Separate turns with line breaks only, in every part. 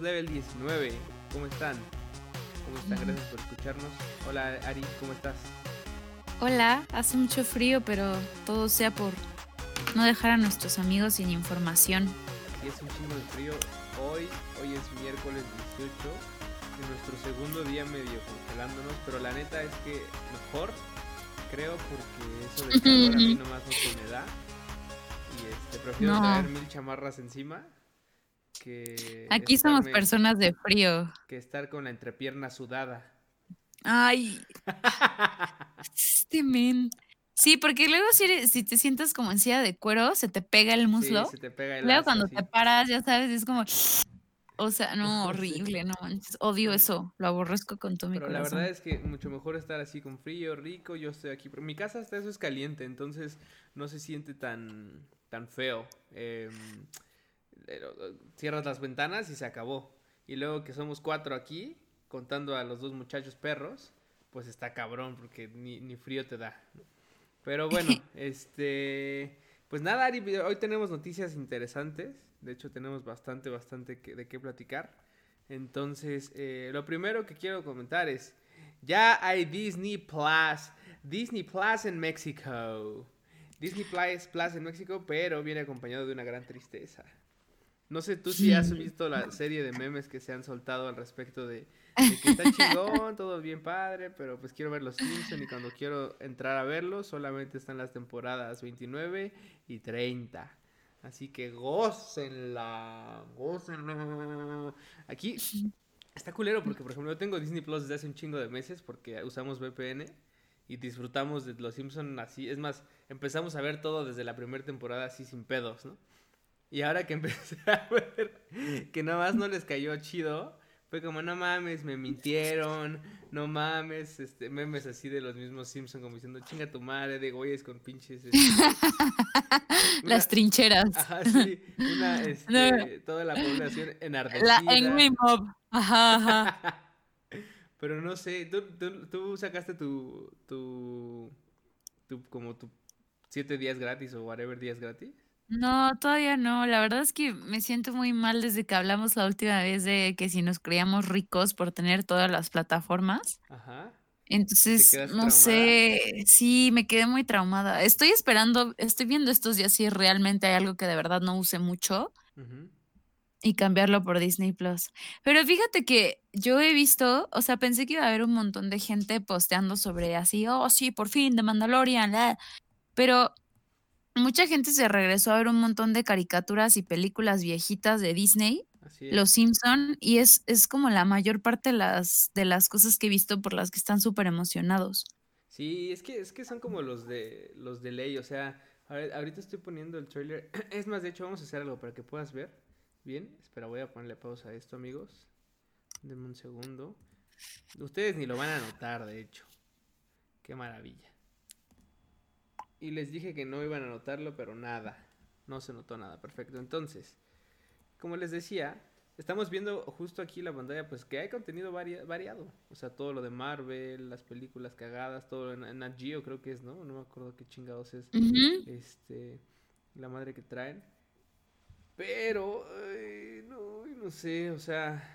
Level 19. ¿Cómo están? ¿Cómo están? Gracias por escucharnos. Hola Ari, ¿cómo estás?
Hola, hace mucho frío, pero todo sea por no dejar a nuestros amigos sin información.
Sí, es un chingo de frío. Hoy, hoy es miércoles 18, en nuestro segundo día medio congelándonos, pero la neta es que mejor, creo, porque eso de calor a mí nomás no se me da. Y este, prefiero
No.
traer mil chamarras encima que
Aquí somos personas de frío.
que estar con la entrepierna sudada.
Ay, este men. Sí, porque luego si, eres- si te sientas como en silla de cuero, se te pega el muslo.
Sí, se te pega el
luego
lazo,
cuando
sí.
te paras, ya sabes, es como... O sea, no, horrible, no manches. Odio eso, lo aborrezco con todo mi
Pero la verdad es que mucho mejor estar así con frío, rico. Yo estoy aquí. pero Mi casa hasta eso es caliente, entonces no se siente tan, tan feo. Eh, cierras las ventanas y se acabó. Y luego que somos cuatro aquí, contando a los dos muchachos perros, pues está cabrón porque ni, ni frío te da. Pero bueno, este... Pues nada, Ari, hoy tenemos noticias interesantes. De hecho, tenemos bastante, bastante que- de qué platicar. Entonces, eh, lo primero que quiero comentar es, ya hay Disney Plus, Disney Plus en México. Disney Plus, Plus en México, pero viene acompañado de una gran tristeza. No sé tú si has visto la serie de memes que se han soltado al respecto de, de que está chingón, todo bien padre, pero pues quiero ver los Simpsons y cuando quiero entrar a verlos solamente están las temporadas 29 y 30. Así que gócenla, gócenla. Aquí está culero porque, por ejemplo, yo tengo Disney Plus desde hace un chingo de meses porque usamos VPN y disfrutamos de Los Simpsons así. Es más, empezamos a ver todo desde la primera temporada así sin pedos, ¿no? Y ahora que empecé a ver que nada más no les cayó chido, fue como, no mames, me mintieron, no mames, este, memes así de los mismos Simpsons como diciendo, chinga tu madre, de güeyes con pinches... este,
Las trincheras.
Ajá, sí, una, este, toda la población enardecida.
La Angry Mob. Ajá, ajá.
Pero no sé, ¿tú, tú, tú sacaste tu, tu, tu, como tu siete días gratis o whatever días gratis?
No, todavía no. La verdad es que me siento muy mal desde que hablamos la última vez de que si nos creíamos ricos por tener todas las plataformas.
Ajá.
Entonces, no sé, sí, me quedé muy traumada. Estoy esperando, estoy viendo estos días si realmente hay algo que de verdad no use mucho y cambiarlo por Disney Plus. Pero fíjate que yo he visto, o sea, pensé que iba a haber un montón de gente posteando sobre así, oh, sí, por fin, de Mandalorian, la", pero mucha gente se regresó a ver un montón de caricaturas y películas viejitas de Disney. Los Simpson, y es, es como la mayor parte de las, de las cosas que he visto por las que están súper emocionados.
Sí, es que, es que son como los de los de ley, o sea, ahori- ahorita estoy poniendo el trailer. Es más, de hecho, vamos a hacer algo para que puedas ver. Bien, espera, voy a ponerle pausa a esto, amigos. Denme un segundo. Ustedes ni lo van a notar, de hecho. Qué maravilla. Y les dije que no iban a notarlo, pero nada. No se notó nada. Perfecto. Entonces, como les decía, estamos viendo justo aquí la pantalla, pues que hay contenido varia- variado. O sea, todo lo de Marvel, las películas cagadas, todo en, en Nat Geo creo que es, ¿no? No me acuerdo qué chingados es. Este, la madre que traen. Pero, ay, no, no sé, o sea...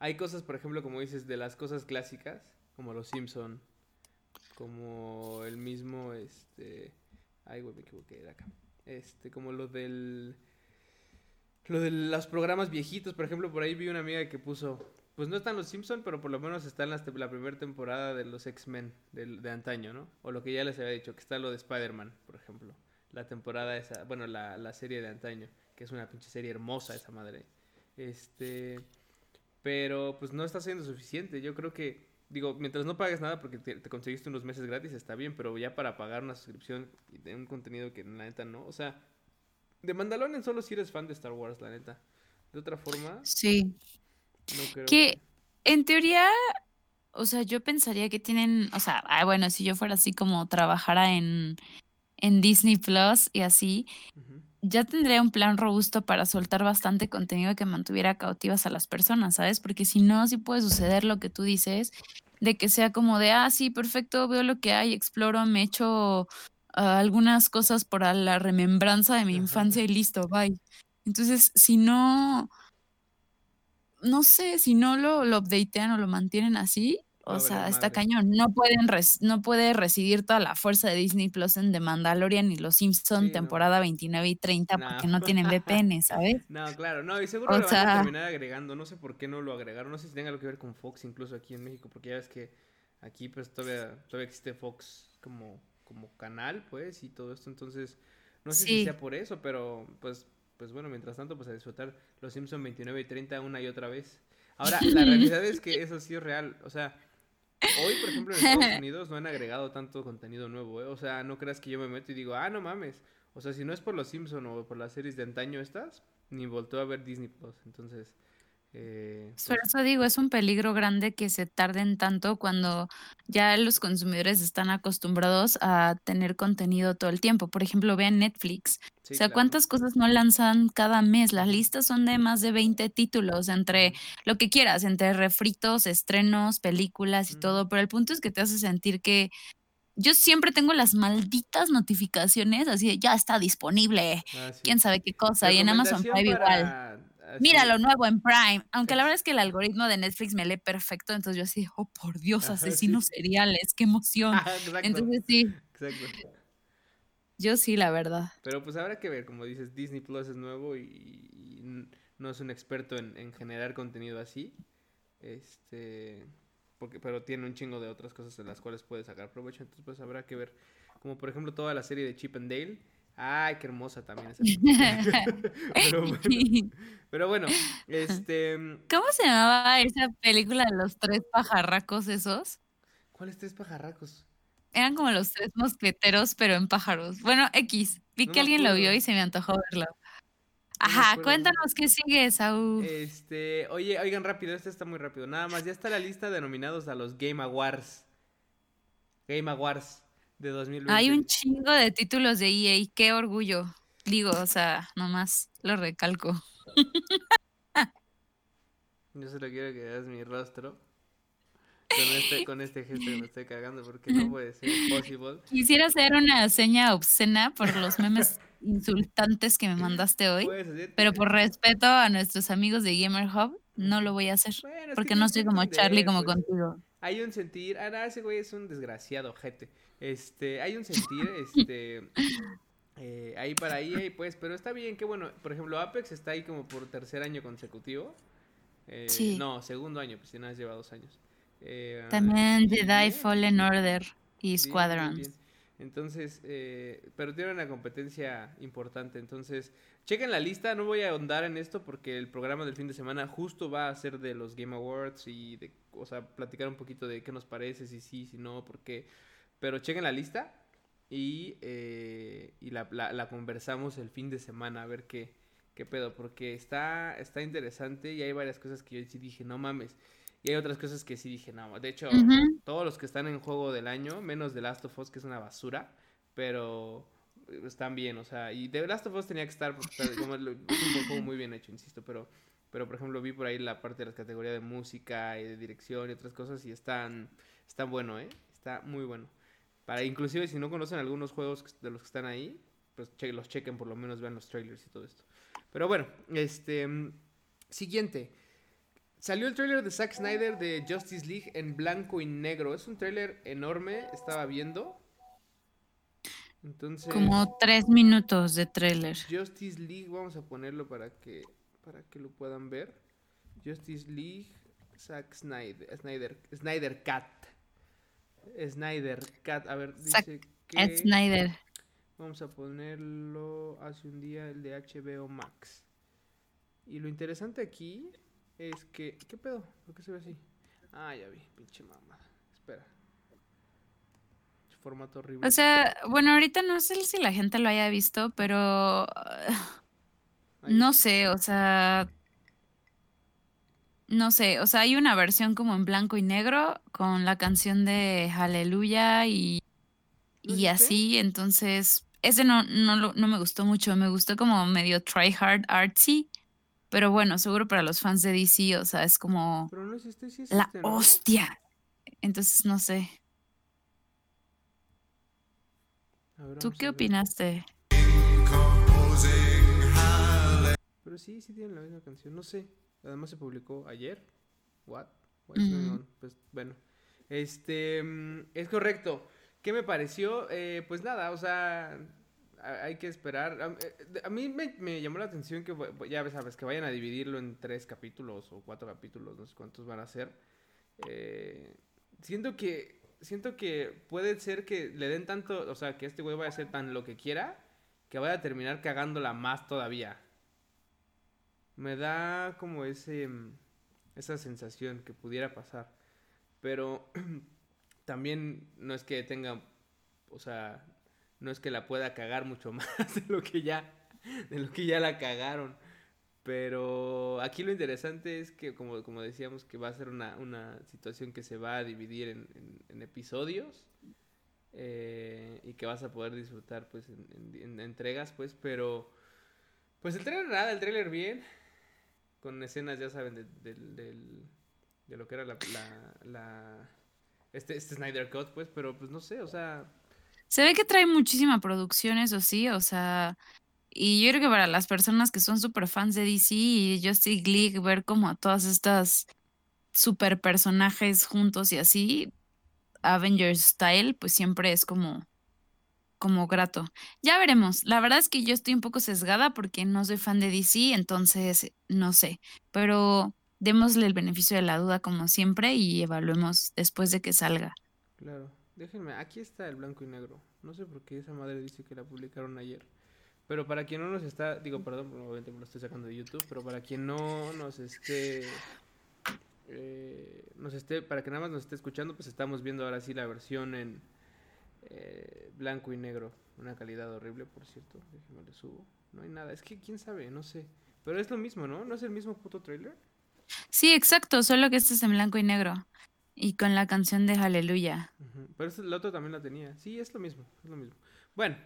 Hay cosas, por ejemplo, como dices, de las cosas clásicas, como los Simpson, como el mismo, este... Ay, güey, me equivoqué, era acá. Este, como lo del... Lo de los programas viejitos, por ejemplo, por ahí vi una amiga que puso... Pues no están los Simpson, pero por lo menos está en las la primera temporada de los X-Men del- de, antaño, ¿no? O lo que ya les había dicho, que está lo de Spider-Man, por ejemplo. La temporada esa, bueno, la, la serie de antaño, que es una pinche serie hermosa esa madre. Este... Pero pues no está siendo suficiente. Yo creo que, digo, mientras no pagues nada porque te, te conseguiste unos meses gratis, está bien, pero ya para pagar una suscripción y de un contenido que la neta no. O sea, de Mandalorian solo si eres fan de Star Wars, la neta. De otra forma,
Sí.
no creo
Que en teoría, o sea, yo pensaría que tienen, o sea, ah, bueno, si yo fuera así como trabajara en, en Disney Plus y así, ya tendría un plan robusto para soltar bastante contenido que mantuviera cautivas a las personas, ¿sabes? Porque si no, sí puede suceder lo que tú dices, de que sea como de, ah, sí, perfecto, veo lo que hay, exploro, me echo ah, algunas cosas para la remembranza de mi
Ajá.
infancia y listo, bye. Entonces, si no, no sé, si no lo, lo updatean o lo mantienen así, o sea, está cañón. No pueden no puede residir toda la fuerza de Disney Plus en The Mandalorian y Los Simpson temporada 29 y 30 porque no tienen VPN, ¿sabes?
No, claro, no, y seguro lo van a terminar agregando. No sé por qué no lo agregaron. No sé si tenga algo que ver con Fox, incluso aquí en México, porque ya ves que aquí pues todavía, todavía existe Fox como, como canal, pues, y todo esto. Entonces, no sé si sea por eso, pero pues, pues bueno, mientras tanto, pues a disfrutar Los Simpson 29 y 30 una y otra vez. Ahora, la realidad es que eso sí es real. O sea, Hoy, por ejemplo, en Estados Unidos no han agregado tanto contenido nuevo, ¿eh? O sea, no creas que yo me meto y digo, ah, no mames. O sea, si no es por los Simpsons o por las series de antaño estas, ni volteo a ver Disney Plus. Entonces,
eh, Por pues eso digo, es un peligro grande que se tarden tanto cuando ya los consumidores están acostumbrados a tener contenido todo el tiempo. Por ejemplo, vean Netflix. o sea, ¿cuántas cosas no lanzan cada mes? Las listas son de más de 20 títulos, entre lo que quieras, entre refritos, estrenos, películas y todo. Pero el punto es que te hace sentir que yo siempre tengo las malditas notificaciones así de ya está disponible, ah, quién sabe qué cosa, y en Amazon Prime igual Mira lo nuevo en Prime. Aunque la verdad es que el algoritmo de Netflix me lee perfecto, entonces yo así, oh por Dios, asesinos seriales, qué emoción. entonces sí. Exacto. Yo sí, la verdad.
Pero pues habrá que ver, como dices, Disney Plus es nuevo y, no es un experto en, generar contenido así. Este. Porque, pero tiene un chingo de otras cosas en las cuales puede sacar provecho. Entonces, pues habrá que ver. Como por ejemplo toda la serie de Chip and Dale Ay, qué hermosa también esa. pero, bueno, pero bueno, este.
¿Cómo se llamaba esa película de los tres pajarracos esos?
¿Cuáles tres pajarracos?
Eran como los tres mosqueteros, pero en pájaros. Bueno, X. Vi que alguien lo vio y se me antojó verlo. Ajá, cuéntanos qué sigue, Saúl.
Este, oye, oigan rápido, este está muy rápido. Nada más, ya está la lista de nominados a los Game Awards. Game Awards de 2020.
Hay un chingo de títulos de EA, qué orgullo. Digo, o sea, nomás lo recalco.
Yo solo quiero que veas mi rostro. Con este, con este gesto me estoy cagando porque no puede ser posible.
Quisiera hacer una seña obscena por los memes insultantes que me mandaste hoy. Pero por respeto a nuestros amigos de Gamer Hub, no lo voy a hacer. porque no soy como Charlie como contigo.
Hay un sentir, ah, no, ese güey es un desgraciado, gente. Este, hay un sentir, este, eh, ahí para ahí, pues, pero está bien, que bueno, por ejemplo, Apex está ahí como por tercer año consecutivo. Eh, sí. No, segundo año, pues si no has lleva dos años.
Eh, También Jedi Fallen Order y Squadrons.
Entonces, eh, pero tiene una competencia importante. Entonces, chequen la lista. No voy a ahondar en esto porque el programa del fin de semana justo va a ser de los Game Awards y de, o sea, platicar un poquito de qué nos parece, si sí, si no, por qué. Pero chequen la lista y, eh, y la, la, conversamos el fin de semana a ver qué, qué pedo. Porque está, está interesante y hay varias cosas que yo sí dije, no mames. Y hay otras cosas que sí dije, no. De hecho, todos los que están en juego del año, menos The Last of Us, que es una basura, pero están bien, o sea, y The Last of Us tenía que estar, como es un juego muy bien hecho, insisto, pero, pero por ejemplo vi por ahí la parte de la categoría de música y de dirección y otras cosas y están, están bueno, ¿eh? Está muy bueno. Para inclusive si no conocen algunos juegos de los que están ahí, pues los chequen, por lo menos vean los trailers y todo esto. Pero bueno, este siguiente. Salió el trailer de Zack Snyder de Justice League en blanco y negro. Es un trailer enorme, estaba viendo.
Entonces. Como tres minutos de trailer.
Justice League, vamos a ponerlo para que, para que lo puedan ver. Justice League, Zack Snyder, Snyder, Snyder Cat. Snyder Cat, a ver, dice
que. Snyder.
Vamos a ponerlo hace un día el de HBO Max. Y lo interesante aquí es que. ¿Qué pedo? ¿Por qué se ve así? Ah, ya vi, pinche mamá. Espera. Formato horrible.
O sea, bueno, ahorita no sé si la gente lo haya visto, pero. no sé, o sea. No sé, o sea, hay una versión como en blanco y negro con la canción de Aleluya y, y así, entonces ese no, no, no me gustó mucho, me gustó como medio try hard artsy. Pero bueno, seguro para los fans de DC, o sea, es como la hostia. Entonces, no sé. ¿Tú qué opinaste?
Pero sí, sí tienen la misma canción, no sé. Además se publicó ayer. What? What's going on? Pues bueno. Este, mm, es correcto. ¿Qué me pareció? Eh, pues nada, o sea, hay que esperar. A, eh, a mí me, me llamó la atención que, ya sabes, que vayan a dividirlo en tres capítulos o cuatro capítulos, no sé cuántos van a ser. Eh, siento que, siento que puede ser que le den tanto, o sea, que este güey vaya a hacer tan lo que quiera, que vaya a terminar cagándola más todavía. Me da como ese, mm, esa sensación que pudiera pasar. Pero también no es que tenga, o sea, no es que la pueda cagar mucho más de lo que ya, de lo que ya la cagaron. Pero aquí lo interesante es que, como, como decíamos, que va a ser una, una situación que se va a dividir en, episodios eh, y que vas a poder disfrutar pues en- en entregas, pues, pero pues el trailer nada, el trailer bien, con escenas, ya saben, de, de lo que era la, la, este, este Snyder Cut, pues, pero pues no sé, o sea,
Se ve que trae muchísima producción, eso sí, o sea, y yo creo que para las personas que son súper fans de DC y Justice League, ver como a todas estas super personajes juntos y así, Avengers style, pues siempre es como, como grato. Ya veremos. La verdad es que yo estoy un poco sesgada porque no soy fan de DC, entonces no sé. Pero démosle el beneficio de la duda como siempre y evaluemos después de que salga.
claro, déjenme, aquí está el blanco y negro, no sé por qué esa madre dice que la publicaron ayer. Pero para quien no nos está, digo, perdón, obviamente me lo estoy sacando de YouTube, pero para quien no nos esté, eh, nos esté, para que nada más nos esté escuchando, pues estamos viendo ahora sí la versión en eh, blanco y negro, una calidad horrible, por cierto, déjenme le subo. No hay nada, es que quién sabe, no sé. Pero es lo mismo, ¿no? ¿No es el mismo puto trailer?
Sí, exacto, solo que este es en blanco y negro. Y con la canción de Aleluya.
Pero este- el otro también la tenía. Sí, es lo mismo, es lo mismo. Bueno,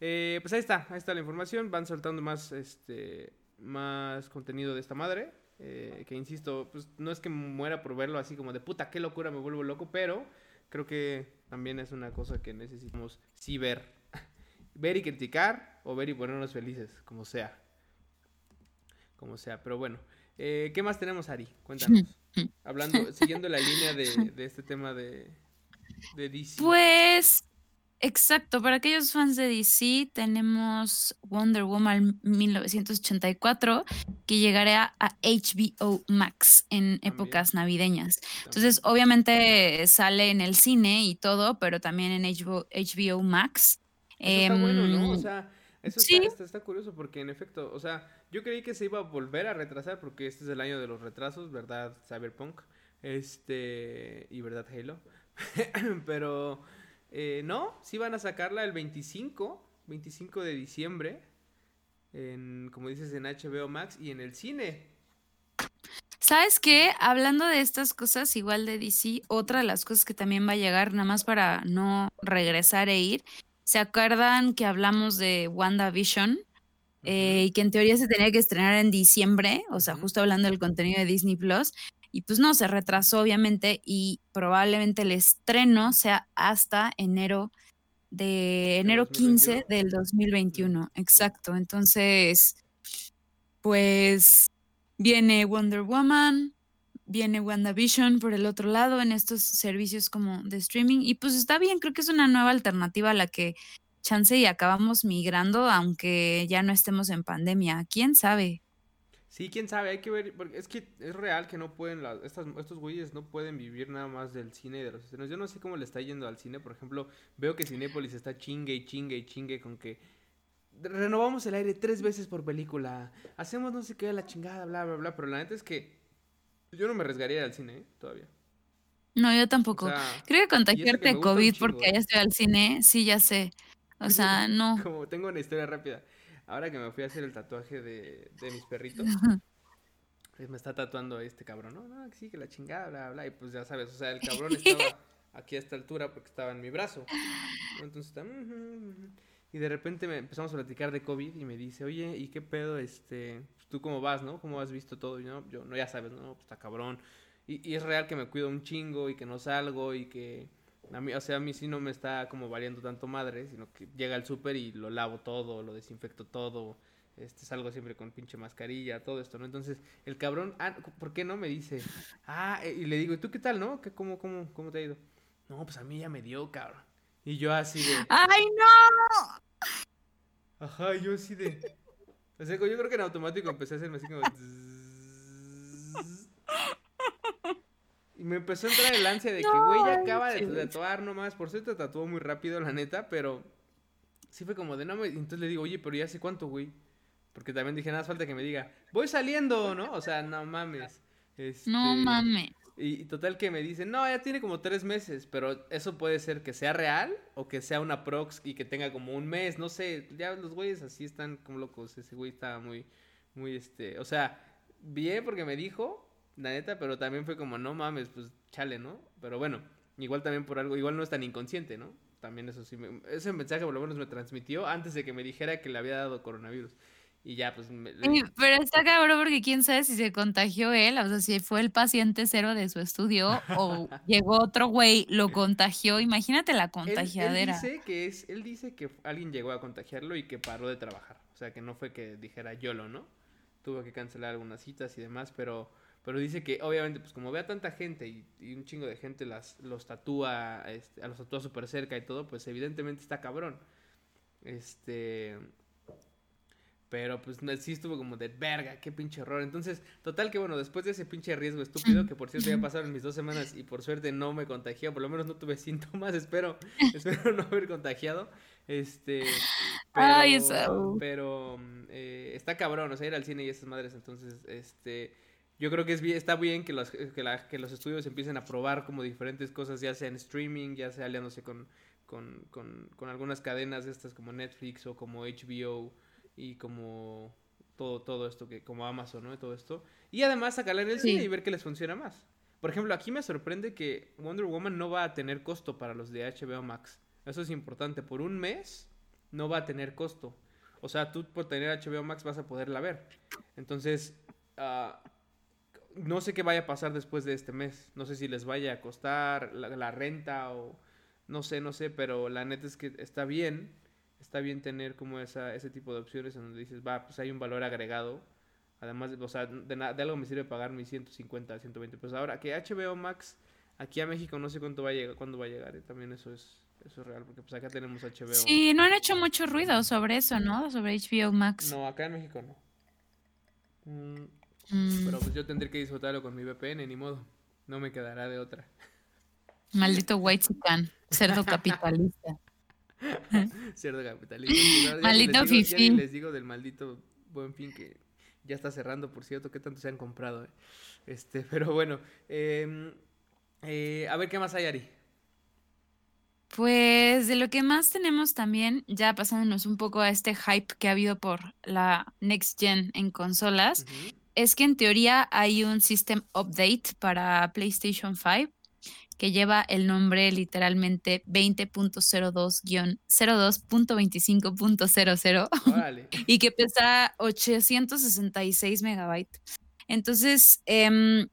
eh, pues ahí está, ahí está la información. Van soltando más, este, más contenido de esta madre. eh, que insisto, pues no es que muera por verlo así como de puta, qué locura, me vuelvo loco, pero creo que también es una cosa que necesitamos sí ver. ver y criticar o ver y ponernos felices, como sea. Como sea, pero bueno. Eh, ¿Qué más tenemos, Ari? Cuéntanos. Hablando, siguiendo la línea de, de este tema de, de DC.
Pues, exacto, para aquellos fans de DC tenemos Wonder Woman 1984 que llegará a HBO Max en
También.
épocas navideñas. Entonces, obviamente sale en el cine y todo, pero también en HBO, HBO Max.
Eso está bueno, ¿no? O
Em,
sea, eso
sí.
está, está, está curioso porque en efecto, o sea, yo creí que se iba a volver a retrasar porque este es el año de los retrasos, ¿verdad? Cyberpunk, este, y ¿verdad? Halo. Pero, eh, no, sí van a sacarla el 25, 25 de diciembre, en, como dices, en HBO Max y en el cine.
¿Sabes qué? Hablando de estas cosas, igual de DC, otra de las cosas que también va a llegar, nada más para no regresar e ir. ¿Se acuerdan que hablamos de WandaVision? Eh, y que en teoría se tenía que estrenar en diciembre, o sea, justo hablando del contenido de Disney Plus. Y pues no, se retrasó obviamente y probablemente el estreno sea hasta enero de enero 15
2021.
del 2021. Exacto. Entonces, pues viene Wonder Woman, viene WandaVision por el otro lado en estos servicios como de streaming y pues está bien, creo que es una nueva alternativa a la que chance y acabamos migrando aunque ya no estemos en pandemia, quién sabe.
Sí, quién sabe, hay que ver, porque es que es real que no pueden, las, estas, estos güeyes no pueden vivir nada más del cine y de los estrenos. Yo no sé cómo le está yendo al cine, por ejemplo, veo que Cinépolis está chingue y chingue y chingue con que renovamos el aire tres veces por película, hacemos no sé qué, la chingada, bla, bla, bla, pero la neta es que yo no me arriesgaría al cine, ¿eh? Todavía.
No, yo
O
tampoco.
sea,
Creo que contagiarte COVID
chingo,
porque
¿eh?
ya estoy al cine, sí, ya sé. O sea, no.
Como tengo una historia rápida. Ahora que me fui a hacer el tatuaje de, de mis perritos, eh, me está tatuando este cabrón, ¿no? No, que sí, que la chingada, bla, bla. Y pues ya sabes, o sea, el cabrón estaba aquí a esta altura porque estaba en mi brazo. Entonces está. Y de repente me empezamos a platicar de COVID y me dice, oye, ¿y qué pedo? Este, pues, ¿tú cómo vas, no? ¿Cómo has visto todo? Y no, yo, no, ya sabes, no, pues está cabrón. Y, y es real que me cuido un chingo y que no salgo y que a mí, o sea, a mí sí no me está como variando tanto madre, sino que llega al súper y lo lavo todo, lo desinfecto todo, este, salgo siempre con pinche mascarilla, todo esto, ¿no? Entonces, el cabrón, ah, ¿por qué no? Me dice, ah, eh", y le digo, ¿y tú qué tal, no? ¿Qué, cómo, cómo, ¿Cómo te ha ido? No, pues a mí ya me dio, cabrón. Y yo así de...
¡Ay, no!
Ajá, yo así de... O sea, yo creo que en automático empecé a hacerme así como... Y me empezó a entrar el ansia de que, güey, ya acaba de tatuar nomás. Por cierto, tatuó muy rápido, la neta, pero sí fue como de no me... Entonces le digo, oye, pero ya hace cuánto, güey. Porque también dije, nada, falta que me diga, voy saliendo, ¿no? O sea, no mames.
Este... No mames.
Y, total que me dicen, no, ya tiene como tres meses, pero eso puede ser que sea real o que sea una prox y que tenga como un mes, no sé, ya los güeyes así están como locos, ese güey estaba muy, muy, este, o sea, bien porque me dijo, la neta, pero también fue como, no mames, pues chale, ¿no? Pero bueno, igual también por algo, igual no es tan inconsciente, ¿no? También eso sí, ese mensaje por lo menos me transmitió antes de que me dijera que le había dado coronavirus. Y ya, pues...
pero está cabrón porque quién sabe si se contagió él, o sea, si fue el paciente cero de su estudio o llegó otro güey, lo contagió, imagínate la contagiadera.
Él, dice que es, él dice que alguien llegó a contagiarlo y que paró de trabajar, o sea, que no fue que dijera YOLO, ¿no? Tuvo que cancelar algunas citas y demás, pero... Pero dice que obviamente, pues como ve a tanta gente y, un chingo de gente las, los tatúa, este, a los tatúa súper cerca y todo, pues evidentemente está cabrón. Este, pero pues sí estuvo como de verga, qué pinche error. Entonces, total que bueno, después de ese pinche riesgo estúpido, que por cierto ya pasaron mis dos semanas y por suerte no me contagió, por lo menos no tuve síntomas, espero, espero no haber contagiado. Este, pero, pero eh, está cabrón, o sea, ir al cine y esas madres, entonces, este, yo creo que es bien, está bien que los, que, la, que los estudios empiecen a probar como diferentes cosas, ya sea en streaming, ya sea aliándose con, con, con, con algunas cadenas estas como Netflix o como HBO y como todo, todo esto, que como Amazon, ¿no? Y todo esto. Y además sacarla en el cine y ver que les funciona más. Por ejemplo, aquí me sorprende que Wonder Woman no va a tener costo para los de HBO Max. Eso es importante. Por un mes no va a tener costo. O sea, tú por tener HBO Max vas a poderla ver. Entonces, uh, no sé qué vaya a pasar después de este mes. No sé si les vaya a costar la, la renta o no sé, no sé, pero la neta es que está bien está bien tener como esa, ese tipo de opciones en donde dices, va, pues hay un valor agregado. Además, o sea, de, de algo me sirve pagar mis 150, 120 pesos. Ahora, que HBO Max aquí a México no sé cuánto va a llegar, cuándo va a llegar. ¿eh? También eso es, eso es real, porque pues acá tenemos HBO.
Sí, no han hecho mucho ruido sobre eso, ¿no? Sobre HBO Max.
No, acá en México no. Mm, mm. Pero pues yo tendré que disfrutarlo con mi VPN, ni modo. No me quedará de otra.
Maldito white cerdo capitalista.
Cerdo capitalista.
Maldito fifi.
Les digo del maldito buen fin que ya está cerrando, por cierto, que tanto se han comprado. Eh? Este, pero bueno, em, eh, a ver qué más hay, Ari.
Pues de lo que más tenemos también, ya pasándonos un poco a este hype que ha habido por la Next Gen en consolas, es que en teoría hay un System Update para PlayStation 5 que lleva el nombre literalmente 20.02-02.25.00 y que pesa 866 megabytes. Entonces, em,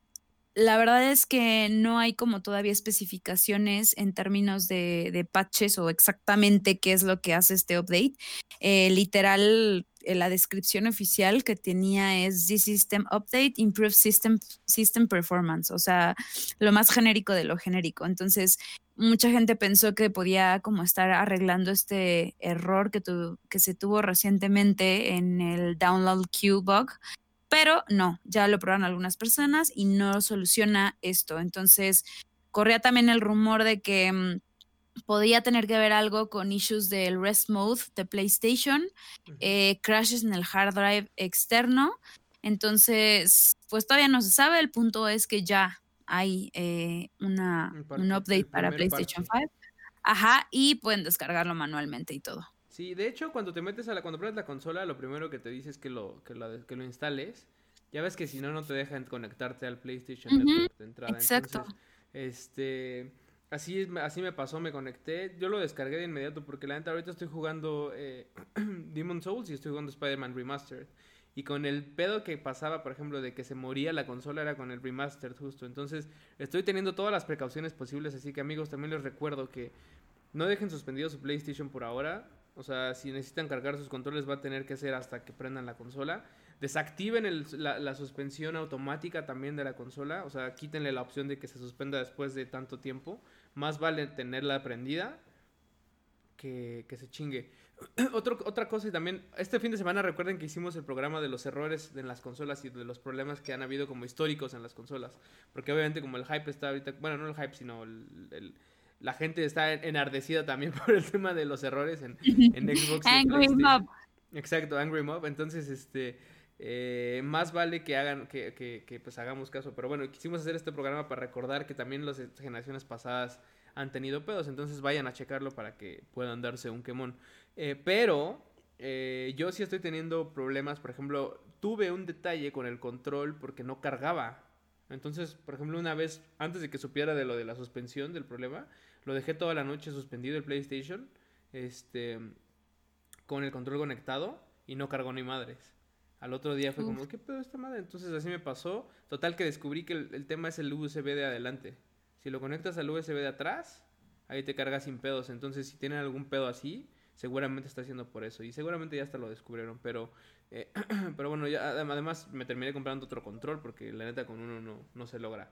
la verdad es que no hay como todavía especificaciones en términos de, patches o exactamente qué es lo que hace este update. Eh, literal, la descripción oficial que tenía es The System Update, Improve System, System Performance, o sea, lo más genérico de lo genérico. Entonces, mucha gente pensó que podía como estar arreglando este error que, que se tuvo recientemente en el Download Queue bug, pero no, ya lo probaron algunas personas y no soluciona esto. Entonces, corría también el rumor de que mm, podía tener que ver algo con issues del rest mode de PlayStation, eh, crashes en el hard drive externo. Entonces, pues todavía no se sabe. El punto es que ya hay eh, una, un, update para PlayStation 5. Ajá, y pueden descargarlo manualmente y todo.
Sí, de hecho, cuando te metes a la, cuando pruebas la consola, lo primero que te dice es que lo, que lo, que lo instales. Ya ves que si no, no te dejan conectarte al PlayStation Network de entrada. Exacto. este Así, así me pasó, me conecté. Yo lo descargué de inmediato porque la neta ahorita estoy jugando eh, Demon Souls y estoy jugando Spider-Man Remastered. Y con el pedo que pasaba, por ejemplo, de que se moría la consola era con el Remastered justo. Entonces estoy teniendo todas las precauciones posibles. Así que amigos, también les recuerdo que no dejen suspendido su PlayStation por ahora. O sea, si necesitan cargar sus controles va a tener que ser hasta que prendan la consola. Desactiven el, la, la, suspensión automática también de la consola. O sea, quítenle la opción de que se suspenda después de tanto tiempo. Más vale tenerla prendida que, que se chingue. Otro, otra cosa y también, este fin de semana recuerden que hicimos el programa de los errores en las consolas y de los problemas que han habido como históricos en las consolas. Porque obviamente como el hype está ahorita, bueno, no el hype, sino el, el, la gente está enardecida también por el tema de los errores en, en Xbox.
Angry Mob.
Exacto, Angry Mob. Entonces, este, eh, más vale que hagan, que, que, que, pues hagamos caso. Pero bueno, quisimos hacer este programa para recordar que también las generaciones pasadas han tenido pedos. Entonces vayan a checarlo para que puedan darse un quemón. Eh, pero eh, yo sí estoy teniendo problemas. Por ejemplo, tuve un detalle con el control porque no cargaba. Entonces, por ejemplo, una vez, antes de que supiera de lo de la suspensión del problema, lo dejé toda la noche suspendido el PlayStation. Este. Con el control conectado. Y no cargó ni madres. Al otro día fue como, ¿qué pedo esta madre? Entonces así me pasó. Total que descubrí que el, el tema es el USB de adelante. Si lo conectas al USB de atrás, ahí te cargas sin pedos. Entonces, si tienen algún pedo así, seguramente está haciendo por eso. Y seguramente ya hasta lo descubrieron. Pero, eh, pero bueno, ya, además me terminé comprando otro control porque la neta con uno no, no se logra.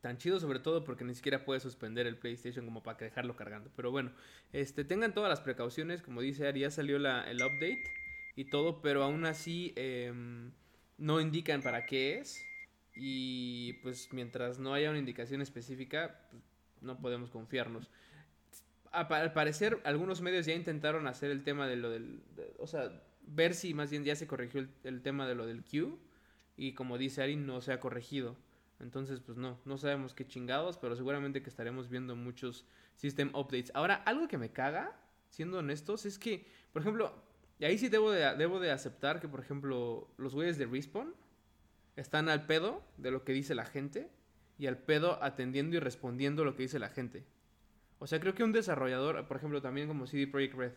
Tan chido sobre todo porque ni siquiera puedes suspender el PlayStation como para dejarlo cargando. Pero bueno, este, tengan todas las precauciones. Como dice Ari, ya salió la, el update y todo, pero aún así eh, no indican para qué es. Y pues mientras no haya una indicación específica, pues, no podemos confiarnos. Al parecer, algunos medios ya intentaron hacer el tema de lo del... De, o sea, ver si más bien ya se corrigió el, el, tema de lo del Q. Y como dice Ari, no se ha corregido. Entonces, pues no, no sabemos qué chingados, pero seguramente que estaremos viendo muchos system updates. Ahora, algo que me caga, siendo honestos, es que, por ejemplo, y ahí sí debo de, debo de aceptar que, por ejemplo, los güeyes de Respawn están al pedo de lo que dice la gente y al pedo atendiendo y respondiendo lo que dice la gente. O sea, creo que un desarrollador, por ejemplo, también como CD Projekt Red,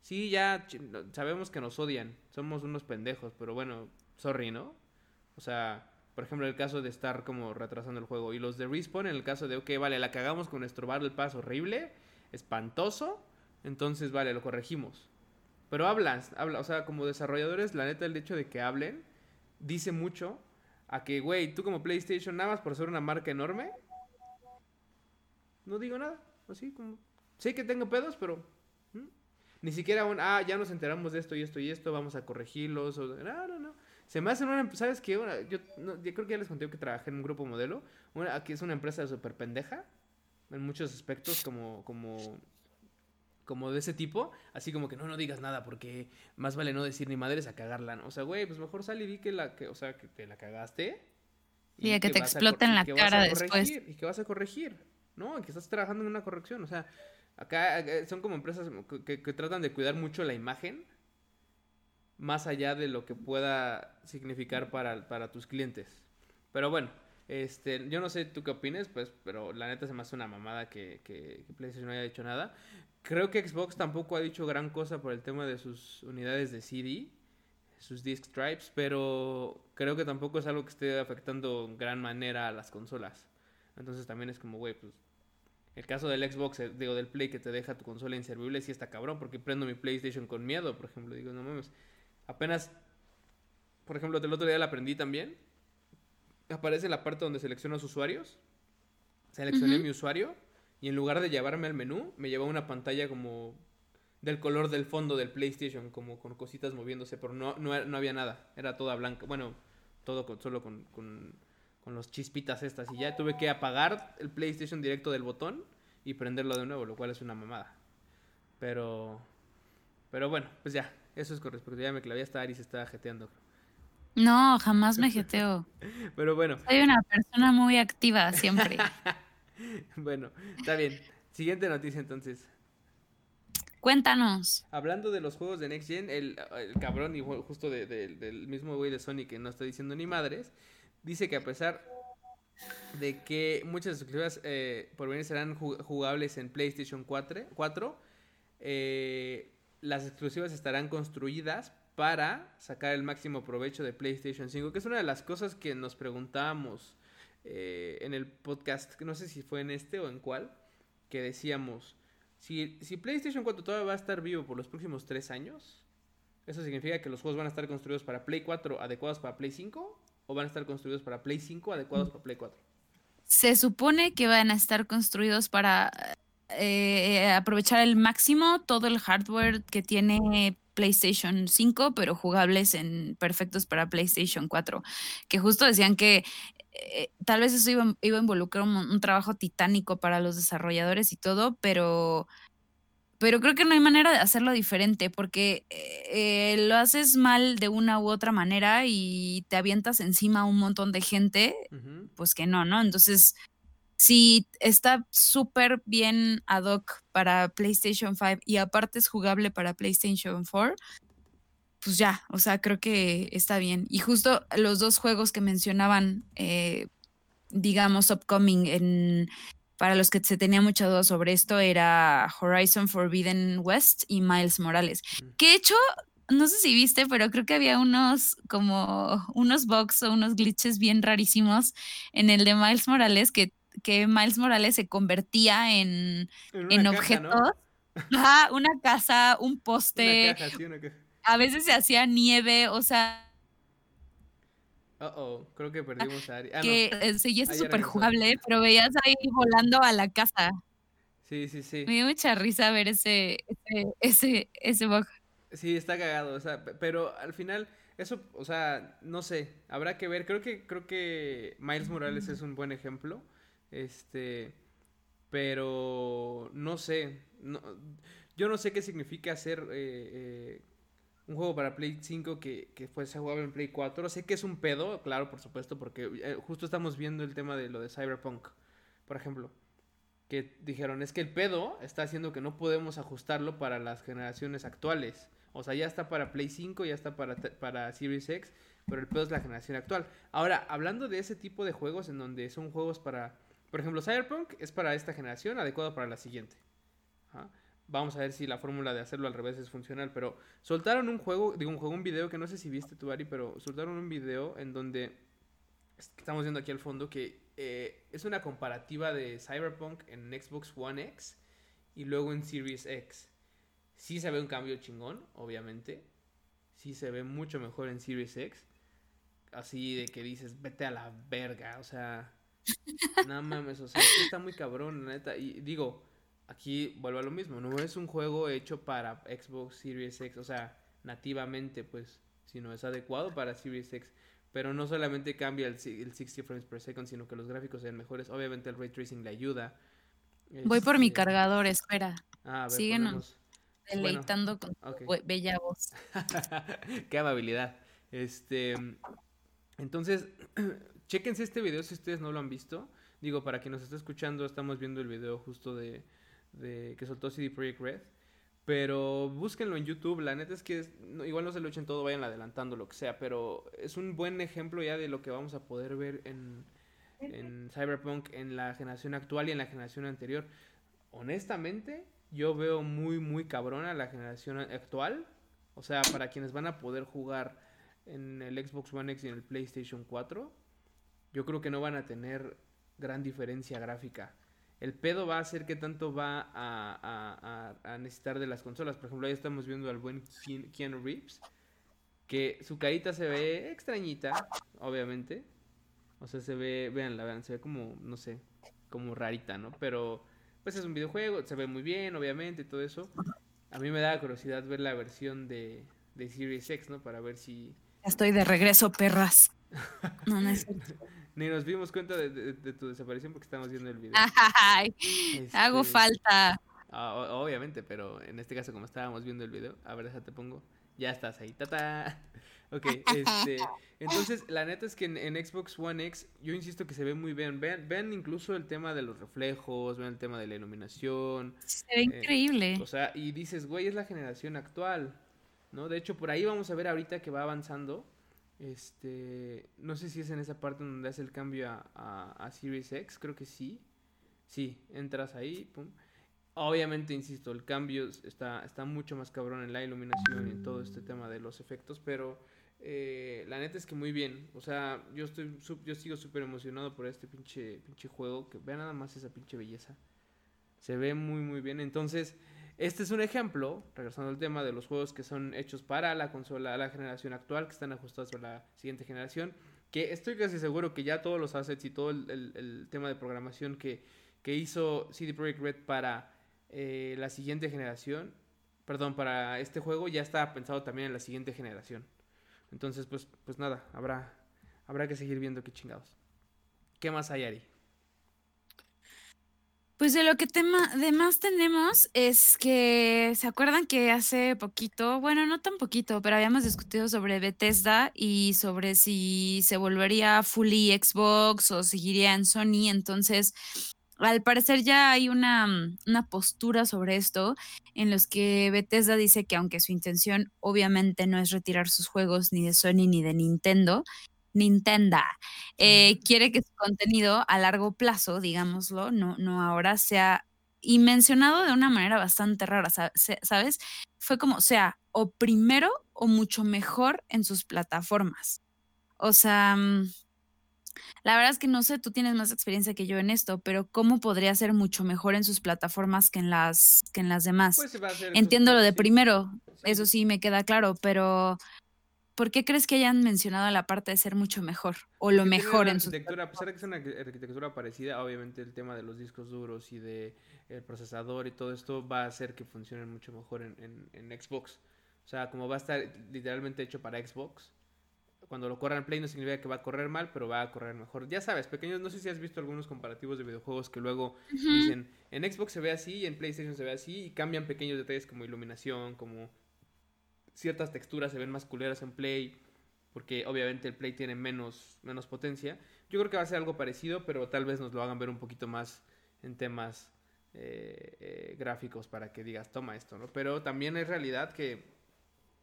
sí, ya sabemos que nos odian, somos unos pendejos, pero bueno, sorry, ¿no? O sea, por ejemplo, el caso de estar como retrasando el juego. Y los de Respawn, en el caso de, ok, vale, la cagamos con nuestro Battle Pass horrible, espantoso, entonces, vale, lo corregimos. Pero hablan, habla, o sea, como desarrolladores, la neta, el hecho de que hablen dice mucho a que, güey, tú como PlayStation, nada más por ser una marca enorme, no digo nada. Así como, sé que tengo pedos, pero ni siquiera un, ah, ya nos enteramos de esto y esto y esto, vamos a corregirlos. O, no, no, no. Se me hace una, ¿sabes qué? Una, yo, no, yo creo que ya les conté que trabajé en un grupo modelo, una, que es una empresa súper pendeja, en muchos aspectos, como, como como de ese tipo, así como que no, no digas nada porque más vale no decir ni madres a cagarla, ¿no? O sea, güey, pues mejor sal y di que la, que, o sea, que te la cagaste.
Y, y que, que te exploten la cara después.
Y que vas a corregir, ¿no? Y que estás trabajando en una corrección, o sea, acá eh, son como empresas que, que tratan de cuidar mucho la imagen, más allá de lo que pueda significar para, para tus clientes. Pero bueno, este, yo no sé tú qué opines, pues, pero la neta se me hace una mamada que, que, PlayStation no haya hecho nada. Creo que Xbox tampoco ha dicho gran cosa por el tema de sus unidades de CD, sus disk drives, pero creo que tampoco es algo que esté afectando en gran manera a las consolas. Entonces también es como, güey, pues el caso del Xbox, eh, digo, del Play que te deja tu consola inservible, sí está cabrón, porque prendo mi PlayStation con miedo, por ejemplo. Digo, no mames. Apenas, por ejemplo, el otro día la aprendí también. Aparece la parte donde selecciono los usuarios. Seleccioné uh -huh. mi usuario y en lugar de llevarme al menú, me llevaba una pantalla como del color del fondo del PlayStation, como con cositas moviéndose, pero no, no, no había nada, era toda blanca, bueno, todo con, solo con, con, con los chispitas estas, y ya tuve que apagar el PlayStation directo del botón y prenderlo de nuevo, lo cual es una mamada. Pero, pero bueno, pues ya, eso es con respecto, ya me clavé hasta Ari se estaba jeteando.
No, jamás me jeteo.
pero bueno.
Soy una persona muy activa siempre.
bueno, está bien. Siguiente noticia entonces.
Cuéntanos.
Hablando de los juegos de Next Gen, el, el cabrón, y justo de, de, del mismo güey de Sony que no está diciendo ni madres, dice que a pesar de que muchas exclusivas eh, por venir serán jugables en PlayStation 4, 4 eh, las exclusivas estarán construidas para sacar el máximo provecho de PlayStation 5, que es una de las cosas que nos preguntábamos eh, en el podcast, no sé si fue en este o en cuál, que decíamos, Si, si PlayStation 4 todavía va a estar vivo por los próximos tres años, ¿eso significa que los juegos van a estar construidos para Play 4 adecuados para Play 5? ¿O van a estar construidos para Play 5 adecuados para Play 4?
Se supone que van a estar construidos para eh, aprovechar el máximo todo el hardware que tiene PlayStation 5, pero jugables en perfectos para PlayStation 4. Que justo decían que eh, tal vez eso iba, iba a involucrar un, trabajo titánico para los desarrolladores y todo, pero, pero creo que no hay manera de hacerlo diferente porque eh, lo haces mal de una u otra manera y te avientas encima a un montón de gente, pues que no, ¿no? Entonces, si está súper bien ad hoc para PlayStation 5 y aparte es jugable para PlayStation 4, pues ya, o sea, creo que está bien. Y justo los dos juegos que mencionaban, eh, digamos, upcoming en, para los que se tenía mucha duda sobre esto, era Horizon Forbidden West y Miles Morales. Mm. Que hecho, no sé si viste, pero creo que había unos como unos bugs o unos glitches bien rarísimos en el de Miles Morales que, que Miles Morales se convertía en, en, objetos. Ajá, una casa, un poste. Una caja, a veces se hacía nieve, o sea...
Uh oh, creo que perdimos a Ari. Ah,
que no. seguía súper jugable, pero veías ahí volando a la casa.
Sí, sí, sí.
Me dio mucha risa ver ese, ese, ese, ese bug.
Sí, está cagado, o sea, pero al final, eso, o sea, no sé, habrá que ver. Creo que, creo que Miles Morales es un buen ejemplo. Este, pero no sé, no, yo no sé qué significa hacer eh, eh, un juego para Play 5 que, que fuese jugable en Play 4. Sé que es un pedo, claro, por supuesto, porque eh, justo estamos viendo el tema de lo de Cyberpunk, por ejemplo. Que dijeron, es que el pedo está haciendo que no podemos ajustarlo para las generaciones actuales. O sea, ya está para Play 5, ya está para, para Series X, pero el pedo es la generación actual. Ahora, hablando de ese tipo de juegos en donde son juegos para... Por ejemplo, Cyberpunk es para esta generación, adecuado para la siguiente. Vamos a ver si la fórmula de hacerlo al revés es funcional. Pero soltaron un juego, digo un juego, un video que no sé si viste tú, Ari, pero soltaron un video en donde estamos viendo aquí al fondo que eh, es una comparativa de Cyberpunk en Xbox One X y luego en Series X. Sí se ve un cambio chingón, obviamente. Sí se ve mucho mejor en Series X. Así de que dices, vete a la verga. O sea, no mames, o sea, está muy cabrón, la neta. Y digo, aquí vuelvo a lo mismo, no es un juego hecho para Xbox Series X, o sea, nativamente, pues, sino es adecuado para Series X. Pero no solamente cambia el, 60 frames per second, sino que los gráficos sean mejores. Obviamente el ray tracing le ayuda.
Voy por mi este, cargador, espera. Ah, Síguenos deleitando con bella voz.
Qué amabilidad. Este, entonces, chéquense este video si ustedes no lo han visto. Digo, para quien nos está escuchando, estamos viendo el video justo de, de que soltó CD Projekt Red. Pero búsquenlo en YouTube, la neta es que igual no se lo echen todo, vayan adelantando lo que sea, pero es un buen ejemplo ya de lo que vamos a poder ver en, en Cyberpunk en la generación actual y en la generación anterior. Honestamente, yo veo muy, muy cabrona la generación actual. O sea, para quienes van a poder jugar en el Xbox One X y en el PlayStation 4, yo creo que no van a tener gran diferencia gráfica el pedo va a ser que tanto va a, necesitar de las consolas. Por ejemplo, ahí estamos viendo al buen Keanu Reeves, que su carita se ve extrañita, obviamente. O sea, se ve, veanla, vean, se ve como, no sé, como rarita, ¿no? Pero, pues es un videojuego, se ve muy bien, obviamente, y todo eso. A mí me da curiosidad ver la versión de, de Series X, ¿no? Para ver si...
Estoy de regreso, perras. No, no
Ni nos dimos cuenta de, tu desaparición porque estamos viendo el video.
Hago este, falta.
Ah, obviamente, pero en este caso, como estábamos viendo el video, a ver, te pongo. Ya estás ahí, tata. Ok, este. Entonces, la neta es que en, Xbox One X, yo insisto que se ve muy bien. Vean, vean incluso el tema de los reflejos, vean el tema de la iluminación.
Se ve eh, increíble.
O sea, y dices, güey, es la generación actual. ¿No? De hecho, por ahí vamos a ver ahorita que va avanzando este, no sé si es en esa parte donde hace el cambio a, a, Series X, creo que sí. Sí, entras ahí, pum. Obviamente, insisto, el cambio está, está mucho más cabrón en la iluminación y en todo este tema de los efectos, pero eh, la neta es que muy bien. O sea, yo estoy yo sigo súper emocionado por este pinche, pinche juego. Que vean nada más esa pinche belleza. Se ve muy, muy bien. Entonces, este es un ejemplo, regresando al tema de los juegos que son hechos para la consola, la generación actual, que están ajustados a la siguiente generación, que estoy casi seguro que ya todos los assets y todo el, tema de programación que, hizo CD Projekt Red para eh, la siguiente generación, perdón, para este juego ya está pensado también en la siguiente generación. Entonces, pues, pues nada, habrá, habrá que seguir viendo qué chingados. ¿Qué más hay, Ari?
Pues de lo que tema, de más tenemos es que, ¿se acuerdan que hace poquito, bueno, no tan poquito, pero habíamos discutido sobre Bethesda y sobre si se volvería fully Xbox o seguiría en Sony? Entonces, al parecer ya hay una, una postura sobre esto en los que Bethesda dice que aunque su intención obviamente no es retirar sus juegos ni de Sony ni de Nintendo, Nintendo eh, quiere que su contenido a largo plazo, digámoslo, no, no ahora, sea y mencionado de una manera bastante rara, ¿sabes? Fue como, sea, o primero o mucho mejor en sus plataformas. O sea, mm, la verdad es que no sé, tú tienes más experiencia que yo en esto, pero ¿cómo podría ser mucho mejor en sus plataformas que en las, que en las demás? Pues Entiendo lo de primero, eso sí me queda claro, pero ¿Por qué crees que hayan mencionado la parte de ser mucho mejor o lo mejor en su
arquitectura? A pesar de que es una arquitectura parecida, obviamente el tema de los discos duros y de el procesador y todo esto va a hacer que funcionen mucho mejor en, en, Xbox. O sea, como va a estar literalmente hecho para Xbox, cuando lo corran en Play no significa que va a correr mal, pero va a correr mejor. Ya sabes, pequeños, no sé si has visto algunos comparativos de videojuegos que luego dicen, en Xbox se ve así y en PlayStation se ve así y cambian pequeños detalles como iluminación, como ciertas texturas se ven más culeras en Play, porque obviamente el Play tiene menos, menos potencia. Yo creo que va a ser algo parecido, pero tal vez nos lo hagan ver un poquito más en temas eh, eh, gráficos para que digas, toma esto, ¿no? Pero también es realidad que,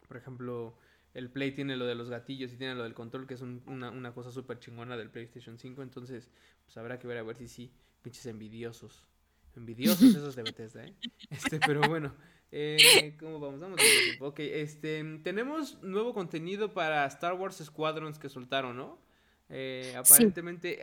por ejemplo, el Play tiene lo de los gatillos y tiene lo del control, que es una, una, cosa súper chingona del PlayStation 5, entonces pues habrá que ver a ver si sí, pinches envidiosos. Envidiosos esos de Bethesda, ¿eh? Este, pero bueno, eh, ¿Cómo vamos? Vamos a Ok, este, tenemos nuevo contenido para Star Wars Squadrons que soltaron, ¿no? Eh, aparentemente,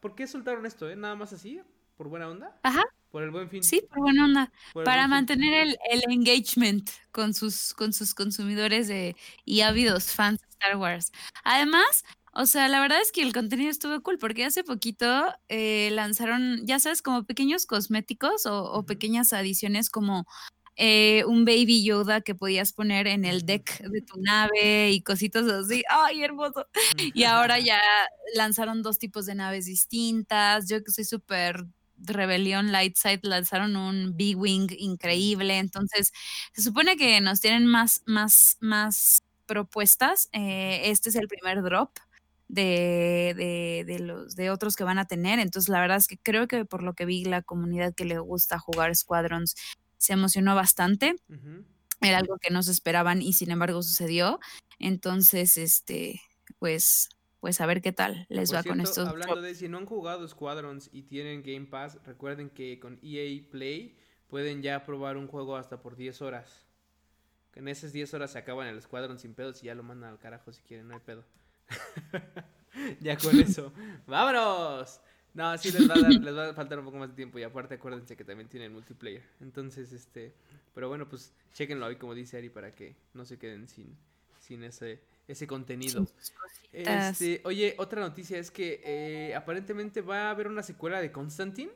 ¿por qué soltaron esto? Eh? ¿Nada más así? ¿Por buena onda?
Ajá.
Por el buen fin.
Sí, por buena onda. Para mantener el, el, engagement con sus, con sus consumidores de, y ávidos fans de Star Wars. Además, o sea, la verdad es que el contenido estuvo cool porque hace poquito eh, lanzaron, ya sabes, como pequeños cosméticos o, pequeñas adiciones como eh, un baby Yoda que podías poner en el deck de tu nave y cositas así. ¡Ay, hermoso! Y ahora ya lanzaron dos tipos de naves distintas. Yo que soy súper rebelión Lightside lanzaron un Big Wing increíble. Entonces, se supone que nos tienen más, más, más propuestas. Eh, este es el primer drop de, de, los, de otros que van a tener. Entonces, la verdad es que creo que por lo que vi, la comunidad que le gusta jugar Squadrons se emocionó bastante. Era algo que no se esperaban y sin embargo sucedió. Entonces, este, pues, pues a ver qué tal les va con estos.
Hablando de si no han jugado Squadrons y tienen Game Pass, recuerden que con EA Play pueden ya probar un juego hasta por 10 horas. En esas 10 horas se acaban el Squadron sin pedos y ya lo mandan al carajo si quieren, no hay pedo. ya con eso. ¡Vámonos! No, sí les va, a les va a faltar un poco más de tiempo y aparte acuérdense que también tienen multiplayer. Entonces, este, pero bueno, pues chequenlo ahí como dice Ari para que no se queden sin, sin ese, ese contenido. Este, oye, otra noticia es que eh, aparentemente va a haber una secuela de Constantine.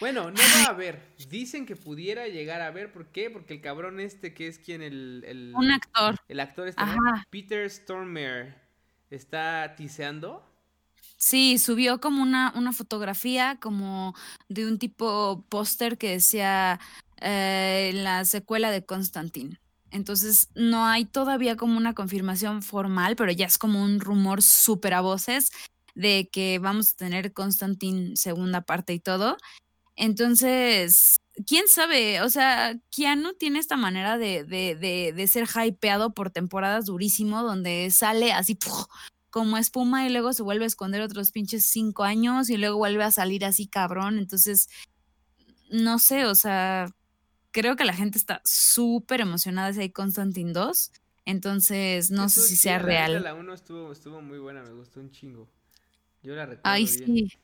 Bueno, no va a haber. Dicen que pudiera llegar a ver. ¿Por qué? Porque el cabrón este, que es quien el...
Un actor.
El actor este, Peter Stormare, está tiseando.
Sí, subió como una, una fotografía como de un tipo póster que decía eh, la secuela de Constantine. Entonces no hay todavía como una confirmación formal, pero ya es como un rumor súper a voces de que vamos a tener Constantine segunda parte y todo. Entonces, quién sabe, o sea, Keanu tiene esta manera de, de, de, ser hypeado por temporadas durísimo, donde sale así como espuma y luego se vuelve a esconder otros pinches cinco años y luego vuelve a salir así cabrón. Entonces, no sé, o sea, creo que la gente está súper emocionada si hay Constantine 2. Entonces, no sé si sea real.
La 1 estuvo, estuvo muy buena, me gustó un chingo. Yo la recuerdo
Ay,
bien.
sí.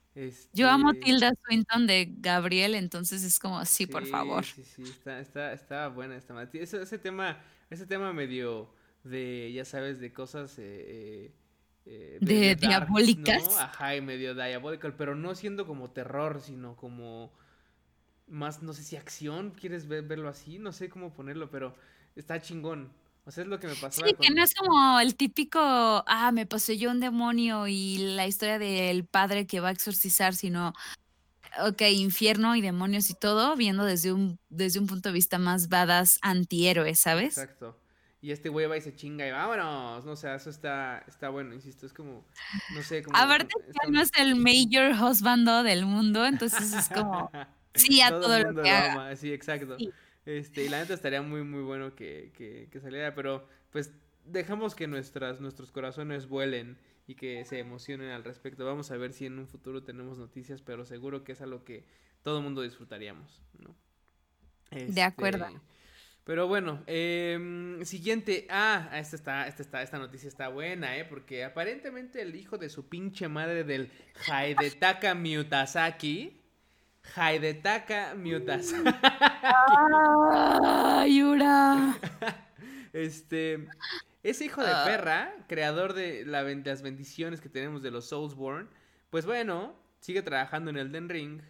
Yo amo
Este,
Tilda Swinton de Gabriel, entonces es como, sí, por favor.
sí, sí, está, está, está buena esta madre. Ese, ese tema, ese tema medio de, ya sabes, de cosas eh, eh, de,
diabólicas.
Ajá, y medio pero no siendo como terror, sino como más, no sé si acción, ¿quieres ver- verlo así? No sé cómo ponerlo, pero está chingón. O sea, es lo que me pasaba
Sí, que no es como el típico, ah, me poseyó un demonio y la historia del padre que va a exorcizar, sino, ok, infierno y demonios y todo, viendo desde un, desde un punto de vista más badass antihéroe, ¿sabes?
Exacto. Y este güey va y se chinga y vámonos. No, o sea, eso está, está bueno, insisto. Es como, no sé, como...
Aparte, ya no es el mayor husbando del mundo, entonces es como, sí a
Todo el
lo que
lo
haga.
ama, sí, exacto.
Sí.
Este, y la neta estaría muy, muy bueno que, que, que saliera, pero pues dejamos que nuestras, nuestros corazones vuelen y que se emocionen al respecto. Vamos a ver si en un futuro tenemos noticias, pero seguro que es algo que todo el mundo disfrutaríamos, ¿no?
De acuerdo.
Este, pero bueno, em, siguiente. Ah, esta está, esta está, esta noticia está buena, ¿eh? Porque aparentemente el hijo de su pinche madre del Haidetaka Miyazaki. Haidetaka Miyazaki.
¡Ah, Yura!
Este. Ese hijo de
Ah,
perra, creador de la las bendiciones que tenemos de los Soulsborne, pues bueno, sigue trabajando en Elden Ring.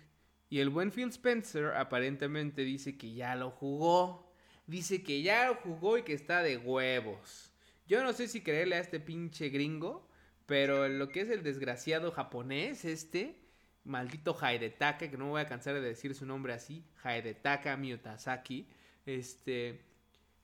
Y el buen Phil Spencer aparentemente dice que ya lo jugó. Dice que ya lo jugó y que está de huevos. Yo no sé si creerle a este pinche gringo, pero lo que es el desgraciado japonés, este, maldito Haidetaka, que no me voy a cansar de decir su nombre así, Haidetaka Miyazaki, este,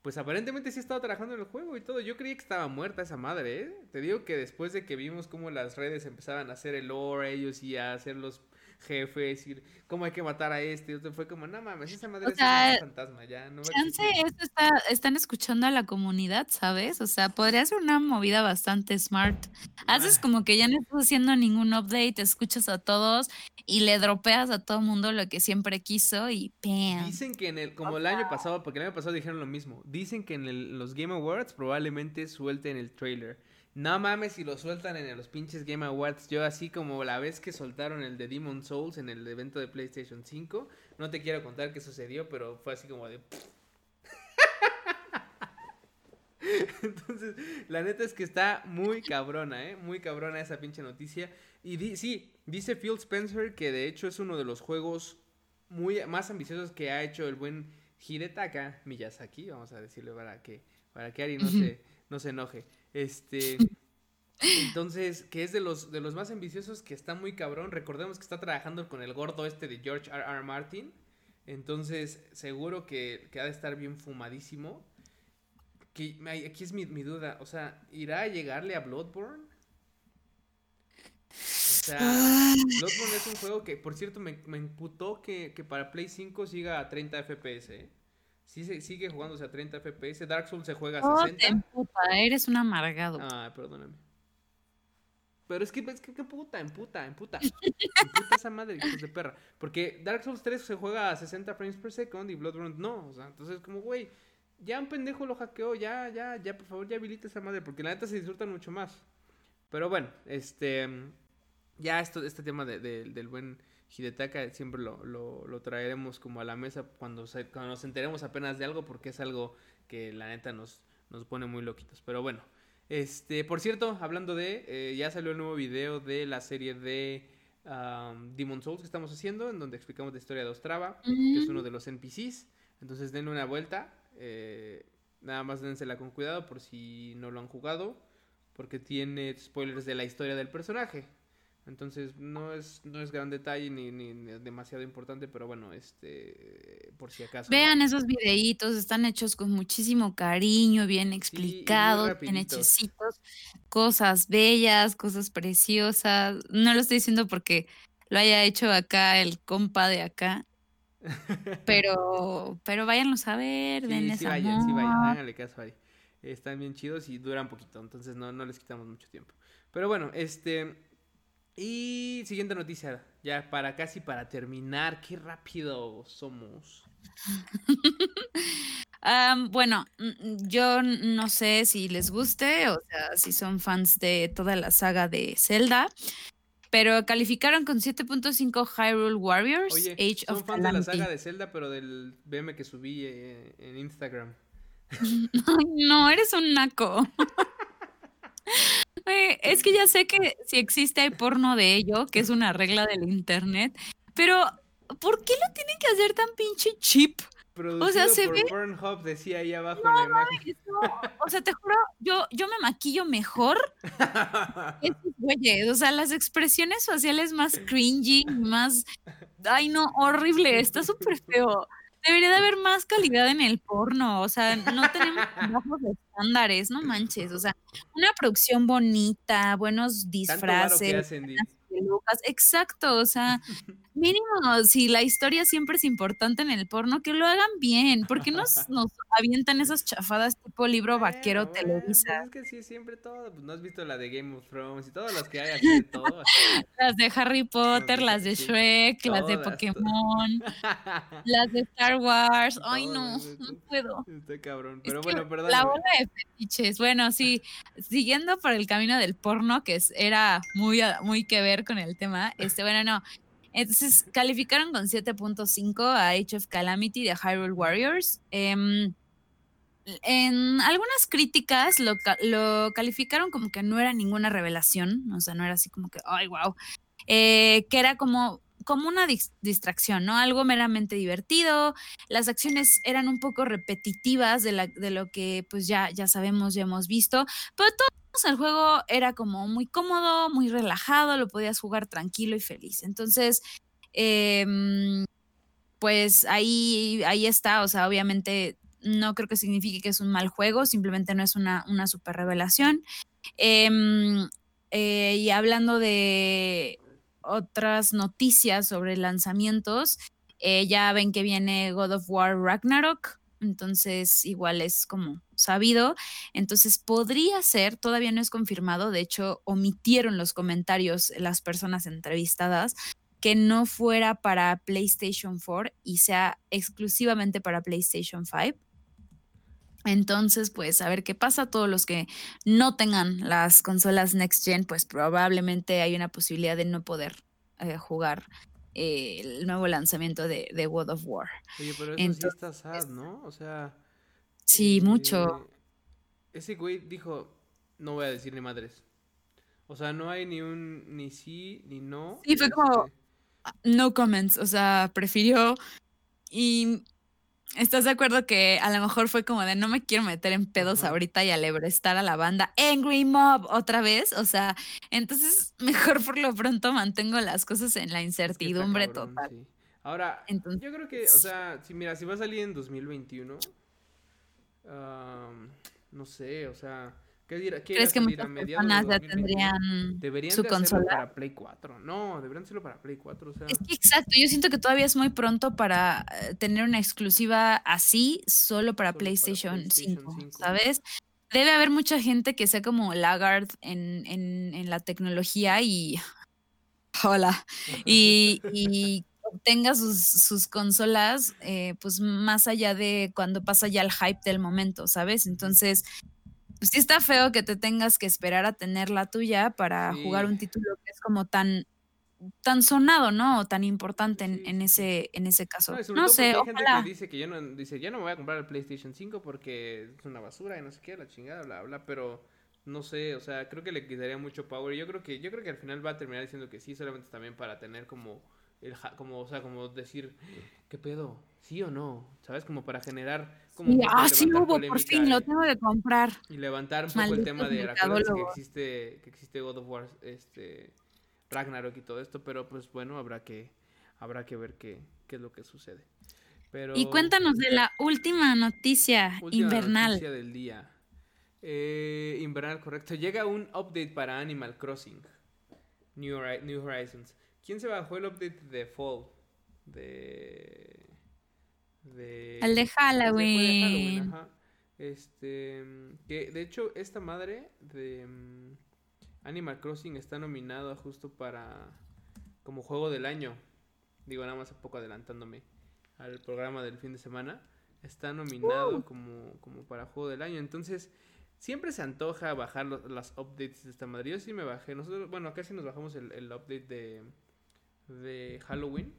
pues aparentemente sí ha estado trabajando en el juego y todo. Yo creí que estaba muerta esa madre, ¿eh? Te digo que después de que vimos cómo las redes empezaban a hacer el lore ellos y a hacer los jefes y cómo hay que matar a este, y otro, fue como, no mames, esa madre
O
es un fantasma, ya no
chance esto está, están escuchando a la comunidad, ¿sabes? O sea, podría ser una movida bastante smart. Haces
Ah,
como que ya no estás haciendo ningún update, escuchas a todos y le dropeas a todo mundo lo que siempre quiso y ¡pam!
Dicen que en el, como el año pasado, porque el año pasado dijeron lo mismo, dicen que en el- los Game Awards probablemente suelten el trailer. No mames si lo sueltan en los pinches Game Awards. Yo así como la vez que soltaron el de Demon Souls en el evento de PlayStation 5, no te quiero contar qué sucedió, pero fue así como de... Entonces, la neta es que está muy cabrona, ¿eh? Muy cabrona esa pinche noticia. Y di- sí, dice Phil Spencer que de hecho es uno de los juegos muy más ambiciosos que ha hecho el buen Hidetaka Miyazaki, vamos a decirle para que para que Ari no se no se enoje. Este, entonces, que es de los de los más ambiciosos que está muy cabrón. Recordemos que está trabajando con el gordo este de George R. R. Martin. Entonces, seguro que, que ha de estar bien fumadísimo. Que aquí es mi, mi duda, o sea, ¿irá a llegarle a Bloodborne? O sea, Bloodborne es un juego que, por cierto, me, me imputó que, que para Play 5 siga a 30 FPS, ¿eh? Sí, se, sigue jugándose a 30 FPS. Dark Souls se juega a
te
60.
emputa, eres un amargado.
Ah, perdóname. Pero es que, es que, que puta, emputa, emputa. Emputa esa madre, hijos de perra. Porque Dark Souls 3 se juega a 60 frames per second y Bloodborne no. O sea, entonces, como, güey, ya un pendejo lo hackeó, ya, ya, ya, por favor, ya habilita esa madre. Porque la neta se disfrutan mucho más. Pero bueno, este. Ya esto, este tema de- de- del buen Hidetaka siempre lo, lo, lo traeremos como a la mesa cuando, se- cuando nos enteremos apenas de algo, porque es algo que la neta nos, nos pone muy loquitos. Pero bueno, este, por cierto, hablando de, eh, ya salió el nuevo video de la serie de um, Demon Souls que estamos haciendo, en donde explicamos la historia de Ostrava, que es uno de los NPCs. Entonces denle una vuelta, eh, nada más dénsela con cuidado por si no lo han jugado, porque tiene spoilers de la historia del personaje. Entonces no es, no es gran detalle ni, ni- ni demasiado importante, pero bueno, este, por si acaso, ¿no?
Vean esos videitos, están hechos con muchísimo cariño, bien
Sí,
explicados, bien hechecitos, cosas bellas, cosas preciosas. No lo estoy diciendo porque lo haya hecho acá el compa de acá, pero, pero váyanlos a ver,
Sí,
denles
sí vayan, sí vayan, háganle caso ahí. Están bien chidos y duran poquito, entonces no, no les quitamos mucho tiempo. Pero bueno, este... Y siguiente noticia, ya para casi para terminar, qué rápido somos.
Bueno, mm, yo no sé si les guste, o sea, si son fans de toda la saga de Zelda. Pero calificaron con 7.5 Hyrule Warriors,
Oye,
Age
son
of
fans de la saga de Zelda, pero del BM que subí eh, en Instagram.
No, eres un naco. Es que ya sé que si existe hay porno de ello, que es una regla del internet, pero ¿por qué lo tienen que hacer tan pinche cheap?
Producido
se
por
ve-
Pornhub, decía ahí abajo en la imagen.
No, o sea, te juro, yo, yo me maquillo mejor güeyes. O sea, las expresiones faciales más cringy, más. Ay, no, horrible, está súper feo. Debería de haber más calidad en el porno. O sea, no tenemos bajos estándares, no manches. O sea, una producción bonita, buenos disfraces,
hacen.
Exacto, o sea, mínimo, si la historia siempre es importante en el porno, que lo hagan bien. ¿Por qué nos, nos avientan esas chafadas tipo libro vaquero
Bueno,
Televisa?
pues es que sí, siempre todo. Pues no has visto la de Game of Thrones y todas las que hay aquí de todo.
Las de Harry Potter, las de
sí,
Shrek, las de
todas,
Pokémon, las de Star Wars. Ay, no, no puedo.
Está cabrón.
Es
Pero
que
bueno,
La
perdóname.
bola de fetiches. Bueno, sí, siguiendo por el camino del porno, que es- era muy, muy que ver con el tema. Este, bueno, no. Entonces calificaron con 7.5 a Age of Calamity de Hyrule Warriors. Em, en algunas críticas lo, ca- lo calificaron como que no era ninguna revelación, o sea, no era así como que, ay, wow, que era como, como una dis- distracción, ¿no? Algo meramente divertido, las acciones eran un poco repetitivas de lo que pues ya, ya sabemos, ya hemos visto, pero todo el juego era como muy cómodo, muy relajado, lo podías jugar tranquilo y feliz. Entonces, em, pues ahí, ahí está, o sea, obviamente no creo que signifique que es un mal juego, simplemente no es una, una super revelación. Em, eh, y hablando de otras noticias sobre lanzamientos, eh, ya ven que viene God of War Ragnarok, entonces igual es como sabido. Entonces podría ser, todavía no es confirmado, de hecho omitieron los comentarios las personas entrevistadas, que no fuera para PlayStation 4 y sea exclusivamente para PlayStation 5. Entonces, pues a ver qué pasa. Todos los que no tengan las consolas Next Gen, pues probablemente hay una posibilidad de no poder eh, jugar eh, el nuevo lanzamiento de, de God of War.
Oye, pero eso sí está sad, ¿no? O sea.
Sí, mucho.
eh, Ese güey dijo: No voy a decir ni madres. O sea, no hay ni un ni sí ni no.
Sí, fue como-
este,
No comments, o sea, prefirió y ¿Estás de acuerdo que a lo mejor fue como de no me quiero meter en pedos ahorita y alebrestar a la banda Angry Mob otra vez? O sea, entonces mejor por lo pronto mantengo las cosas en la
es que está
incertidumbre
cabrón,
total.
sí. Ahora,
Entonces,
yo creo que, o sea, si mira, si va a salir en 2021, am, no sé, o sea, ¿qué dirá? ¿Qué irá a
¿crees que muchas personas ya
2021?
tendrían
Deberían
su
de
consola?
para Play 4. No, deberían hacerlo para Play 4, o sea.
Es que exacto, yo siento que todavía es muy pronto para eh, tener una exclusiva así solo para
Solo para
PlayStation,
PlayStation
5,
5.
¿sabes? Debe haber mucha gente que sea como laggard en, en, en la tecnología y... Hola. Y, y obtenga sus, sus consolas eh, pues más allá de cuando pasa ya el hype del momento, ¿sabes? Entonces, pues sí está feo que te tengas que esperar a tener la tuya para jugar un título que es como tan tan sonado, ¿no? O tan importante en,
Sí,
en ese en ese caso.
No,
No sé,
hay gente
ojalá.
que dice que yo no, dice, ya no me voy a comprar el PlayStation 5 porque es una basura y no sé qué, la chingada, bla, bla, pero no sé, o sea, creo que le quitaría mucho power. Yo creo que, yo creo que al final va a terminar diciendo que sí, solamente también para tener como el ja- como, o sea, como decir, ¿qué pedo? ¿Sí o no? ¿Sabes? Como para generar como poco
ah,
de
sí
levantar
hubo, por fin, lo tengo que comprar.
y levantar un poco el tema de que existe que existe God of War este Ragnarok y todo esto pero pues bueno habrá que habrá que ver qué, qué es lo que sucede pero
Y cuéntanos de la última noticia
última
invernal.
noticia del día Eh, invernal correcto llega un update para Animal Crossing New, New Horizons quién se bajó el update de Fall de de
El de
de
Halloween.
ajá. Este, que de hecho esta madre de mm, Animal Crossing está nominada justo para como juego del año. Digo nada más un poco adelantándome al programa del fin de semana. Está nominado como, como para juego del año. Entonces, Siempre se antoja bajar las updates de esta madre. Yo sí me bajé. Nosotros, bueno, acá sí nos bajamos el, el update de, de Halloween.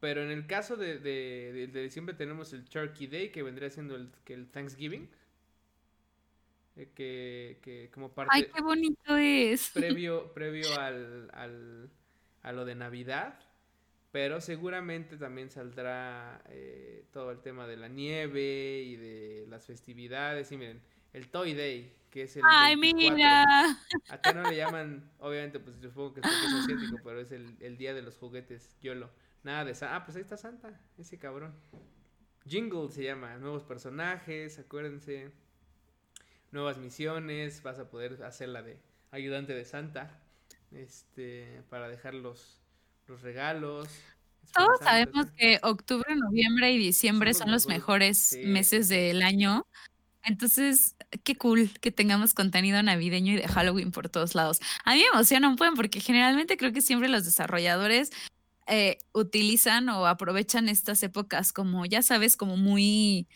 Pero en el caso de, de, de, diciembre tenemos el Turkey Day, que vendría siendo el, que el Thanksgiving. Eh, que, que, como parte...
¡Ay, qué bonito es!
Previo, previo al, al, a lo de Navidad. Pero seguramente también saldrá eh, todo el tema de la nieve y de las festividades. Y miren, el Toy Day, que es el.
¡Ay, mira!
Acá no le llaman, obviamente, pues supongo que es asiático, pero es el, el día de los juguetes, YOLO. Nada de Santa. Ah, pues ahí está Santa, ese cabrón. Jingle se llama, nuevos personajes, acuérdense. Nuevas misiones, vas a poder hacer la de ayudante de Santa. Este, para dejar los, los regalos.
Todos sabemos que octubre, noviembre y diciembre son, los mejores meses del año. Entonces, qué cool que tengamos contenido navideño y de Halloween por todos lados. A mí me emociona un poco porque generalmente creo que siempre los desarrolladores eh, utilizan o aprovechan estas épocas como, ya sabes, como muy,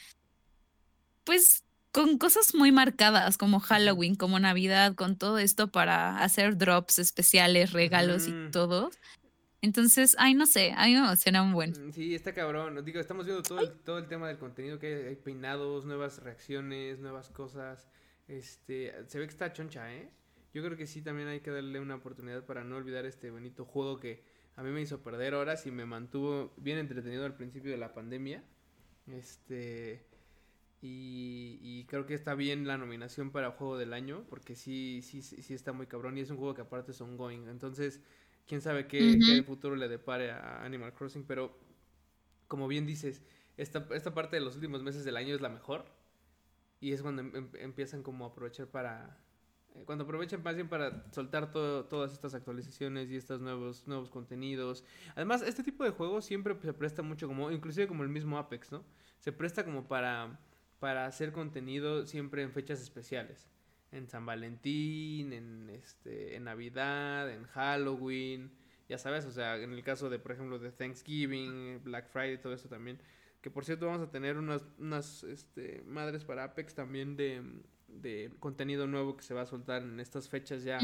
pues con cosas muy marcadas como Halloween, como Navidad, con todo esto para hacer drops especiales, regalos y todo. Entonces, ay, no sé, a mí me emociona un buen.
Mm, sí, está cabrón. Digo, estamos viendo todo el, todo el tema del contenido, que hay, hay, peinados, nuevas reacciones, nuevas cosas. Este, se ve que está choncha, ¿eh? Yo creo que sí, también hay que darle una oportunidad para no olvidar este bonito juego que a mí me hizo perder horas y me mantuvo bien entretenido al principio de la pandemia. Este. Y, y, creo que está bien la nominación para juego del año, porque sí, sí, sí está muy cabrón y es un juego que aparte es ongoing. Entonces, quién sabe qué, qué futuro le depare a Animal Crossing, pero como bien dices, esta, esta parte de los últimos meses del año es la mejor. Y es cuando em, em, empiezan como a aprovechar para eh, cuando aprovechan más bien para soltar todas estas actualizaciones y estos nuevos, nuevos contenidos. Además, este tipo de juegos siempre se presta mucho como, inclusive como el mismo Apex, ¿no? Se presta como para, para hacer contenido siempre en fechas especiales. En San Valentín, en este, en Navidad, en Halloween, ya sabes, o sea, en el caso de, por ejemplo, de Thanksgiving, Black Friday, todo eso también. Que por cierto vamos a tener unas, unas este, madres para Apex también de, de contenido nuevo que se va a soltar en estas fechas ya.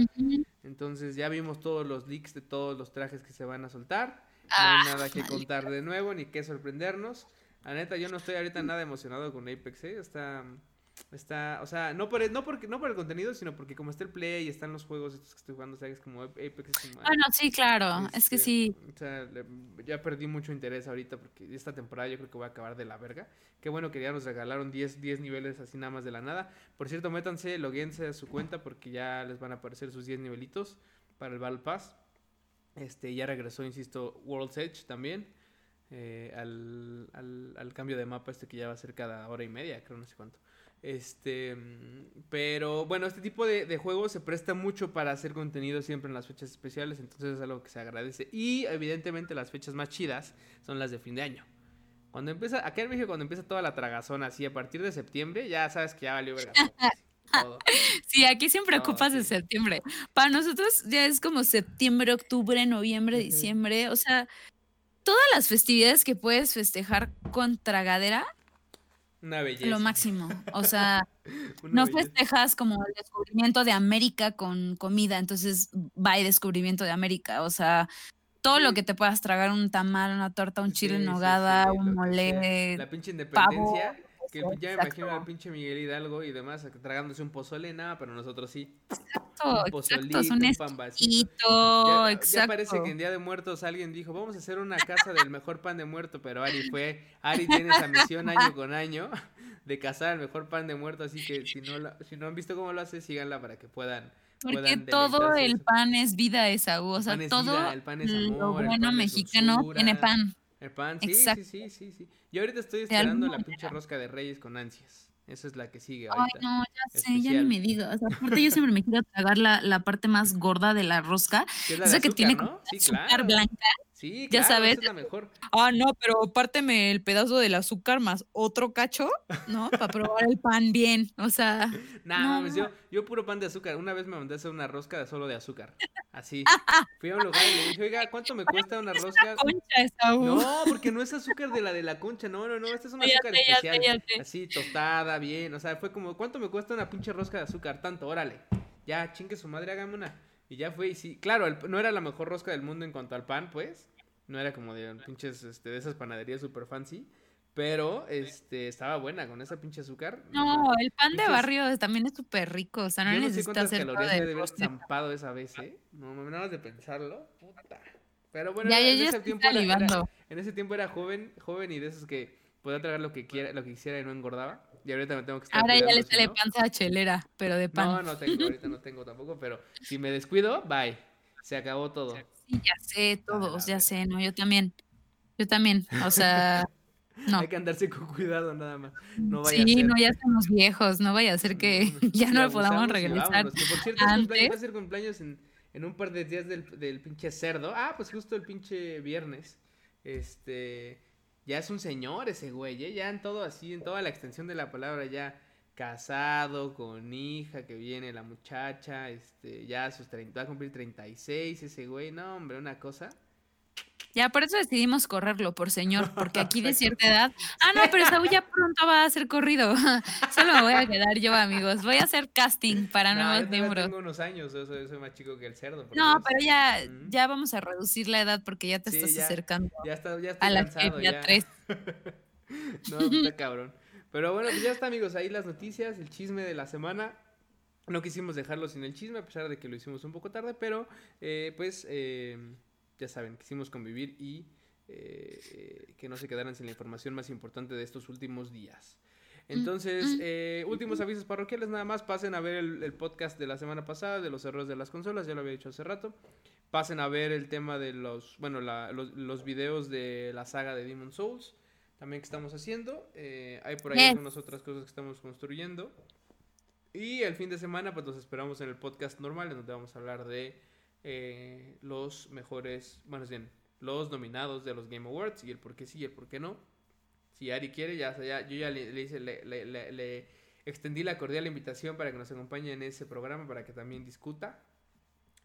Entonces ya vimos todos los leaks de todos los trajes que se van a soltar. no hay ah, nada que contar de nuevo ni que sorprendernos. La neta, yo no estoy ahorita nada emocionado con Apex, ¿eh? Está, Está, o sea, no por, el, no, porque, no por el contenido, sino porque como está el Play y están los juegos estos que estoy jugando, o sea, es como Apex. Como,
bueno, sí, claro, es que este, sí.
O sea, ya perdí mucho interés ahorita porque esta temporada yo creo que voy a acabar de la verga. Qué bueno que ya nos regalaron 10, 10 niveles así nada más de la nada. Por cierto, métanse, loguense a su cuenta porque ya les van a aparecer sus 10 nivelitos para el Battle Pass. Este, ya regresó, insisto, World's Edge también. Eh, al, al, al, cambio de mapa este que ya va a ser cada hora y media, creo, no sé cuánto. Este, pero bueno, este tipo de, de, juegos se presta mucho para hacer contenido siempre en las fechas especiales, entonces es algo que se agradece. Y evidentemente las fechas más chidas son las de fin de año. Cuando empieza, acá en México cuando empieza toda la tragazón así, a partir de septiembre, ya sabes que ya valió verga.
Todo. Sí, aquí siempre ocupas de septiembre. Para nosotros ya es como septiembre, octubre, noviembre, diciembre. O sea, todas las festividades que puedes festejar con tragadera
una belleza.
Lo máximo. O sea, no festejas como el descubrimiento de América con comida, entonces va el descubrimiento de América. O sea, todo lo que te puedas tragar, un tamal, una torta, un chile en nogada, un mole.
La pinche independencia. Que ya me imagino al pinche Miguel Hidalgo y demás tragándose un pozole, nada, pero nosotros sí.
Exacto, un pozolito, exacto, un, un
ya, ya, parece que en Día de Muertos alguien dijo, vamos a hacer una casa del mejor pan de muerto, pero Ari fue, Ari tiene esa misión año con año de cazar el mejor pan de muerto, así que si no, si no han visto cómo lo hace, síganla para que puedan
porque todo el pan es vida, esa o sea, todo el pan es amor, lo bueno mexicano tiene pan.
El pan, sí, sí, sí, sí, sí. Yo ahorita estoy esperando la pinche rosca de reyes con ansias. Esa es la que sigue ahorita.
Ay, no, ya sé, ya ni me digas. aparte yo siempre me quiero tragar la, la parte más gorda de la rosca.
Que es la esa que tiene ¿no? sí, azúcar
blanca.
Sí,
Ya sabes.
esa es la mejor.
Ah, no, pero párteme el pedazo del azúcar más otro cacho, ¿no? Para probar el pan bien. O sea,
Nah,
No.
mames, yo, yo puro pan de azúcar. Una vez me mandé a hacer una rosca solo de azúcar. Así. Fui a un lugar y le dije, oiga, ¿cuánto me cuesta una rosca?
concha esa.
No, porque no es azúcar de la de la concha, no, no, no, este es un
Ya
azúcar
sé, ya sé,
especial.
ya sé.
Así, tostada, bien, o sea, fue como, ¿cuánto me cuesta una pinche rosca de azúcar? Tanto, órale. Ya, chingue su madre, hágame una. Y ya fue, y sí, claro, el- no era la mejor rosca del mundo en cuanto al pan, pues. No era como de pinches, este, de esas panaderías super fancy. Pero, este, estaba buena con esa pinche azúcar.
No, el pan de barrio también es súper rico. O sea, no
Yo no sé
necesitas
cuántas
hacer
calorías me
de
haber zampado esa vez, ¿eh? No, nada más de pensarlo. Puta. Pero bueno,
Ya,
en
ya
ese
estoy
tiempo era- en ese tiempo era joven, joven y de esos que podía tragar lo que quiera, lo que quisiera y no engordaba. Y ahorita me tengo que estar
Ahora ya le sale
no-
panza chelera, pero de pan.
No, no tengo, ahorita no tengo tampoco, pero si me descuido, bye. Se acabó todo.
Sí, ya sé,
A la
todos, ya sé, no, yo también. Yo también, o sea, no.
Hay que andarse con cuidado nada más. No vaya a
Sí,
ser.
no, ya estamos viejos, no vaya a ser que
No,
ya no podamos
abusamos y
regresar.
vámonos. Que por cierto,
antes.
va a ser cumpleaños en, en un par de días del, del pinche cerdo. Ah, pues justo el pinche viernes. Este. Ya es un señor ese güey, ¿eh? ya en todo así, en toda la extensión de la palabra, ya casado, con hija, que viene la muchacha, este, ya a sus 30, va a cumplir 36 ese güey, no, hombre, una cosa.
Ya, por eso decidimos correrlo por señor, porque aquí de cierta edad. Ah, no, pero Saúl ya pronto va a ser corrido. Solo me voy a quedar yo, amigos. Voy a hacer casting para
No,
nuevos miembros.
tengo unos años, yo soy, soy más chico que el cerdo.
No, pero ya,
Mm.
ya vamos a reducir la edad porque ya te
Sí,
estás
ya.
acercando
Ya está, ya estoy
a la
cansado,
ya
ya.
tres.
No, está cabrón. Pero bueno, pues ya está, amigos. Ahí las noticias, el chisme de la semana. No quisimos dejarlo sin el chisme, a pesar de que lo hicimos un poco tarde, pero eh, pues eh, ya saben, quisimos convivir y eh, que no se quedaran sin la información más importante de estos últimos días. Entonces,
mm,
eh, últimos avisos parroquiales, nada más pasen a ver el, el podcast de la semana pasada de los errores de las consolas, ya lo había dicho hace rato. Pasen a ver el tema de los, bueno, la- los, los videos de la saga de Demon Souls, también que estamos haciendo. Eh, hay por ahí
Yes.
algunas otras cosas que estamos construyendo. Y el fin de semana, pues los esperamos en el podcast normal, en donde vamos a hablar de eh, los mejores, bueno, es bien, los nominados de los Game Awards y el por qué sí y el por qué no. Si Ari quiere, ya, ya yo ya le, le hice, le, le- le- le extendí la cordial invitación para que nos acompañe en ese programa, para que también discuta,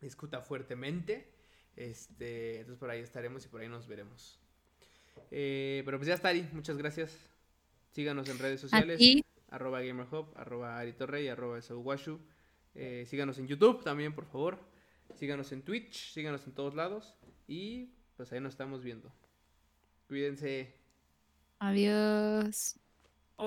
discuta fuertemente. Este, entonces por ahí estaremos y por ahí nos veremos. Eh, pero pues ya está Ari, muchas gracias. Síganos en redes sociales
Aquí,
arroba GamerHub, arroba Aritorrey, arroba Esaúguashu. Eh, síganos en YouTube también, por favor. Síganos en Twitch, síganos en todos lados. Y pues ahí nos estamos viendo. Cuídense.
adiós.